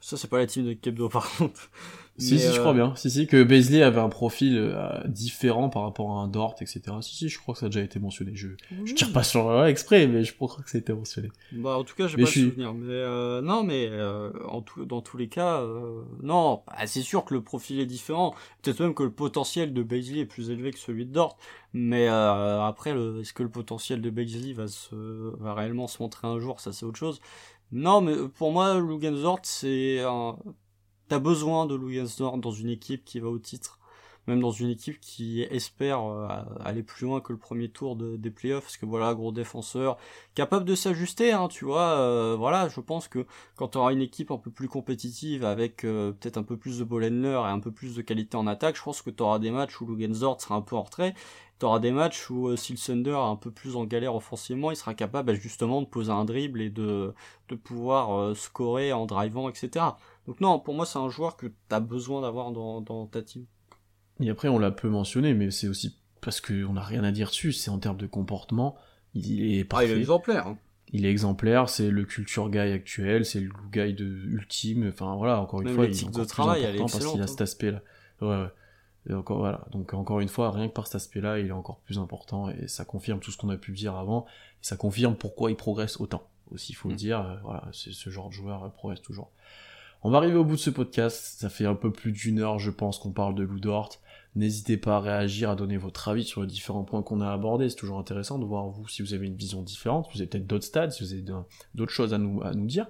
Ça, c'est pas la team de Kebdo, par contre. Si, si, je crois euh, bien. Si, si, que Beasley avait un profil euh, différent par rapport à un Dort, etc. Si, si, je crois que ça a déjà été mentionné. Je, je tire pas sur là exprès, mais je crois que ça a été mentionné. Bah, en tout cas, j'ai pas le souvenir. Mais euh, non, mais en tout, dans tous les cas, non, bah, c'est sûr que le profil est différent. Peut-être même que le potentiel de Beasley est plus élevé que celui de Dort. Mais après, est-ce que le potentiel de Beasley va se, va réellement se montrer un jour? Ça, c'est autre chose. Non, mais pour moi, Lugensort, c'est un t'as besoin de Lugensdorf dans une équipe qui va au titre, même dans une équipe qui espère euh, aller plus loin que le premier tour des playoffs, parce que voilà, gros défenseur, capable de s'ajuster, hein, tu vois, euh, voilà, je pense que quand tu auras une équipe un peu plus compétitive, avec euh, peut-être un peu plus de ball et un peu plus de qualité en attaque, je pense que tu auras des matchs où Lugensdorf sera un peu en retrait, tu auras des matchs où si le Thunder est un peu plus en galère offensivement, il sera capable bah, justement de poser un dribble et de pouvoir scorer en drivant, etc. Donc non, pour moi, c'est un joueur que tu as besoin d'avoir dans, dans ta team. Et après, on l'a peu mentionné, mais c'est aussi parce qu'on n'a rien à dire dessus. C'est en termes de comportement, il est parfait. Ah, il est exemplaire. Hein. Il est exemplaire, c'est le culture guy actuel, c'est le guy de ultime. Enfin voilà, encore une fois, il est encore de travail, plus important parce qu'il a cet hein. aspect-là. Ouais, ouais. Et encore voilà. Donc encore une fois, rien que par cet aspect-là, il est encore plus important et ça confirme tout ce qu'on a pu dire avant. Et ça confirme pourquoi il progresse autant. Aussi, il faut le mm. dire. Euh, voilà, c'est ce genre de joueur progresse toujours. On va arriver au bout de ce podcast. Ça fait un peu plus d'une heure, je pense, qu'on parle de Ludort. N'hésitez pas à réagir, à donner votre avis sur les différents points qu'on a abordés. C'est toujours intéressant de voir vous si vous avez une vision différente, vous avez peut-être d'autres stades, si vous avez d'autres choses à nous, à nous dire.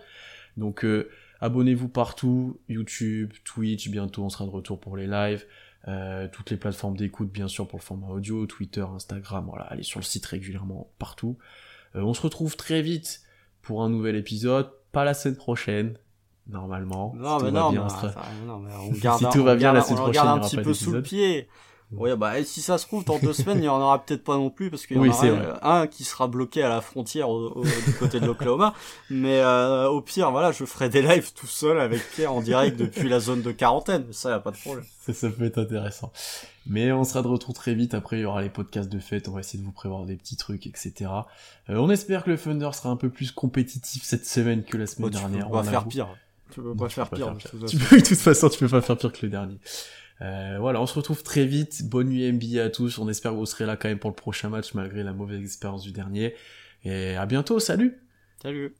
Donc euh, abonnez-vous partout, YouTube, Twitch, bientôt on sera de retour pour les lives. Euh, toutes les plateformes d'écoute bien sûr pour le format audio, Twitter, Instagram, voilà, allez sur le site régulièrement partout. Euh, on se retrouve très vite pour un nouvel épisode, pas la semaine prochaine, normalement. Non, mais non, bien, on garde, si tout va bien, la semaine prochaine, un petit peu sous le pied. Oui, bah, si ça se trouve, dans deux semaines, il n'y en aura peut-être pas non plus, parce qu'il y en aura un qui sera bloqué à la frontière du côté de l'Oklahoma. Mais euh, au pire, voilà, je ferai des lives tout seul avec Pierre en direct depuis la zone de quarantaine. Ça, y a pas de problème. Ça, ça peut être intéressant. Mais on sera de retour très vite. Après, il y aura les podcasts de fête. On va essayer de vous prévoir des petits trucs, etc. Euh, on espère que le Thunder sera un peu plus compétitif cette semaine que la semaine dernière. On va faire pire. Tu peux pas faire pire. Tu peux, de toute façon, tu peux pas faire pire que le dernier. Euh, voilà, on se retrouve très vite. Bonne nuit NBA à tous. On espère que vous serez là quand même pour le prochain match malgré la mauvaise expérience du dernier. Et à bientôt. Salut. Salut.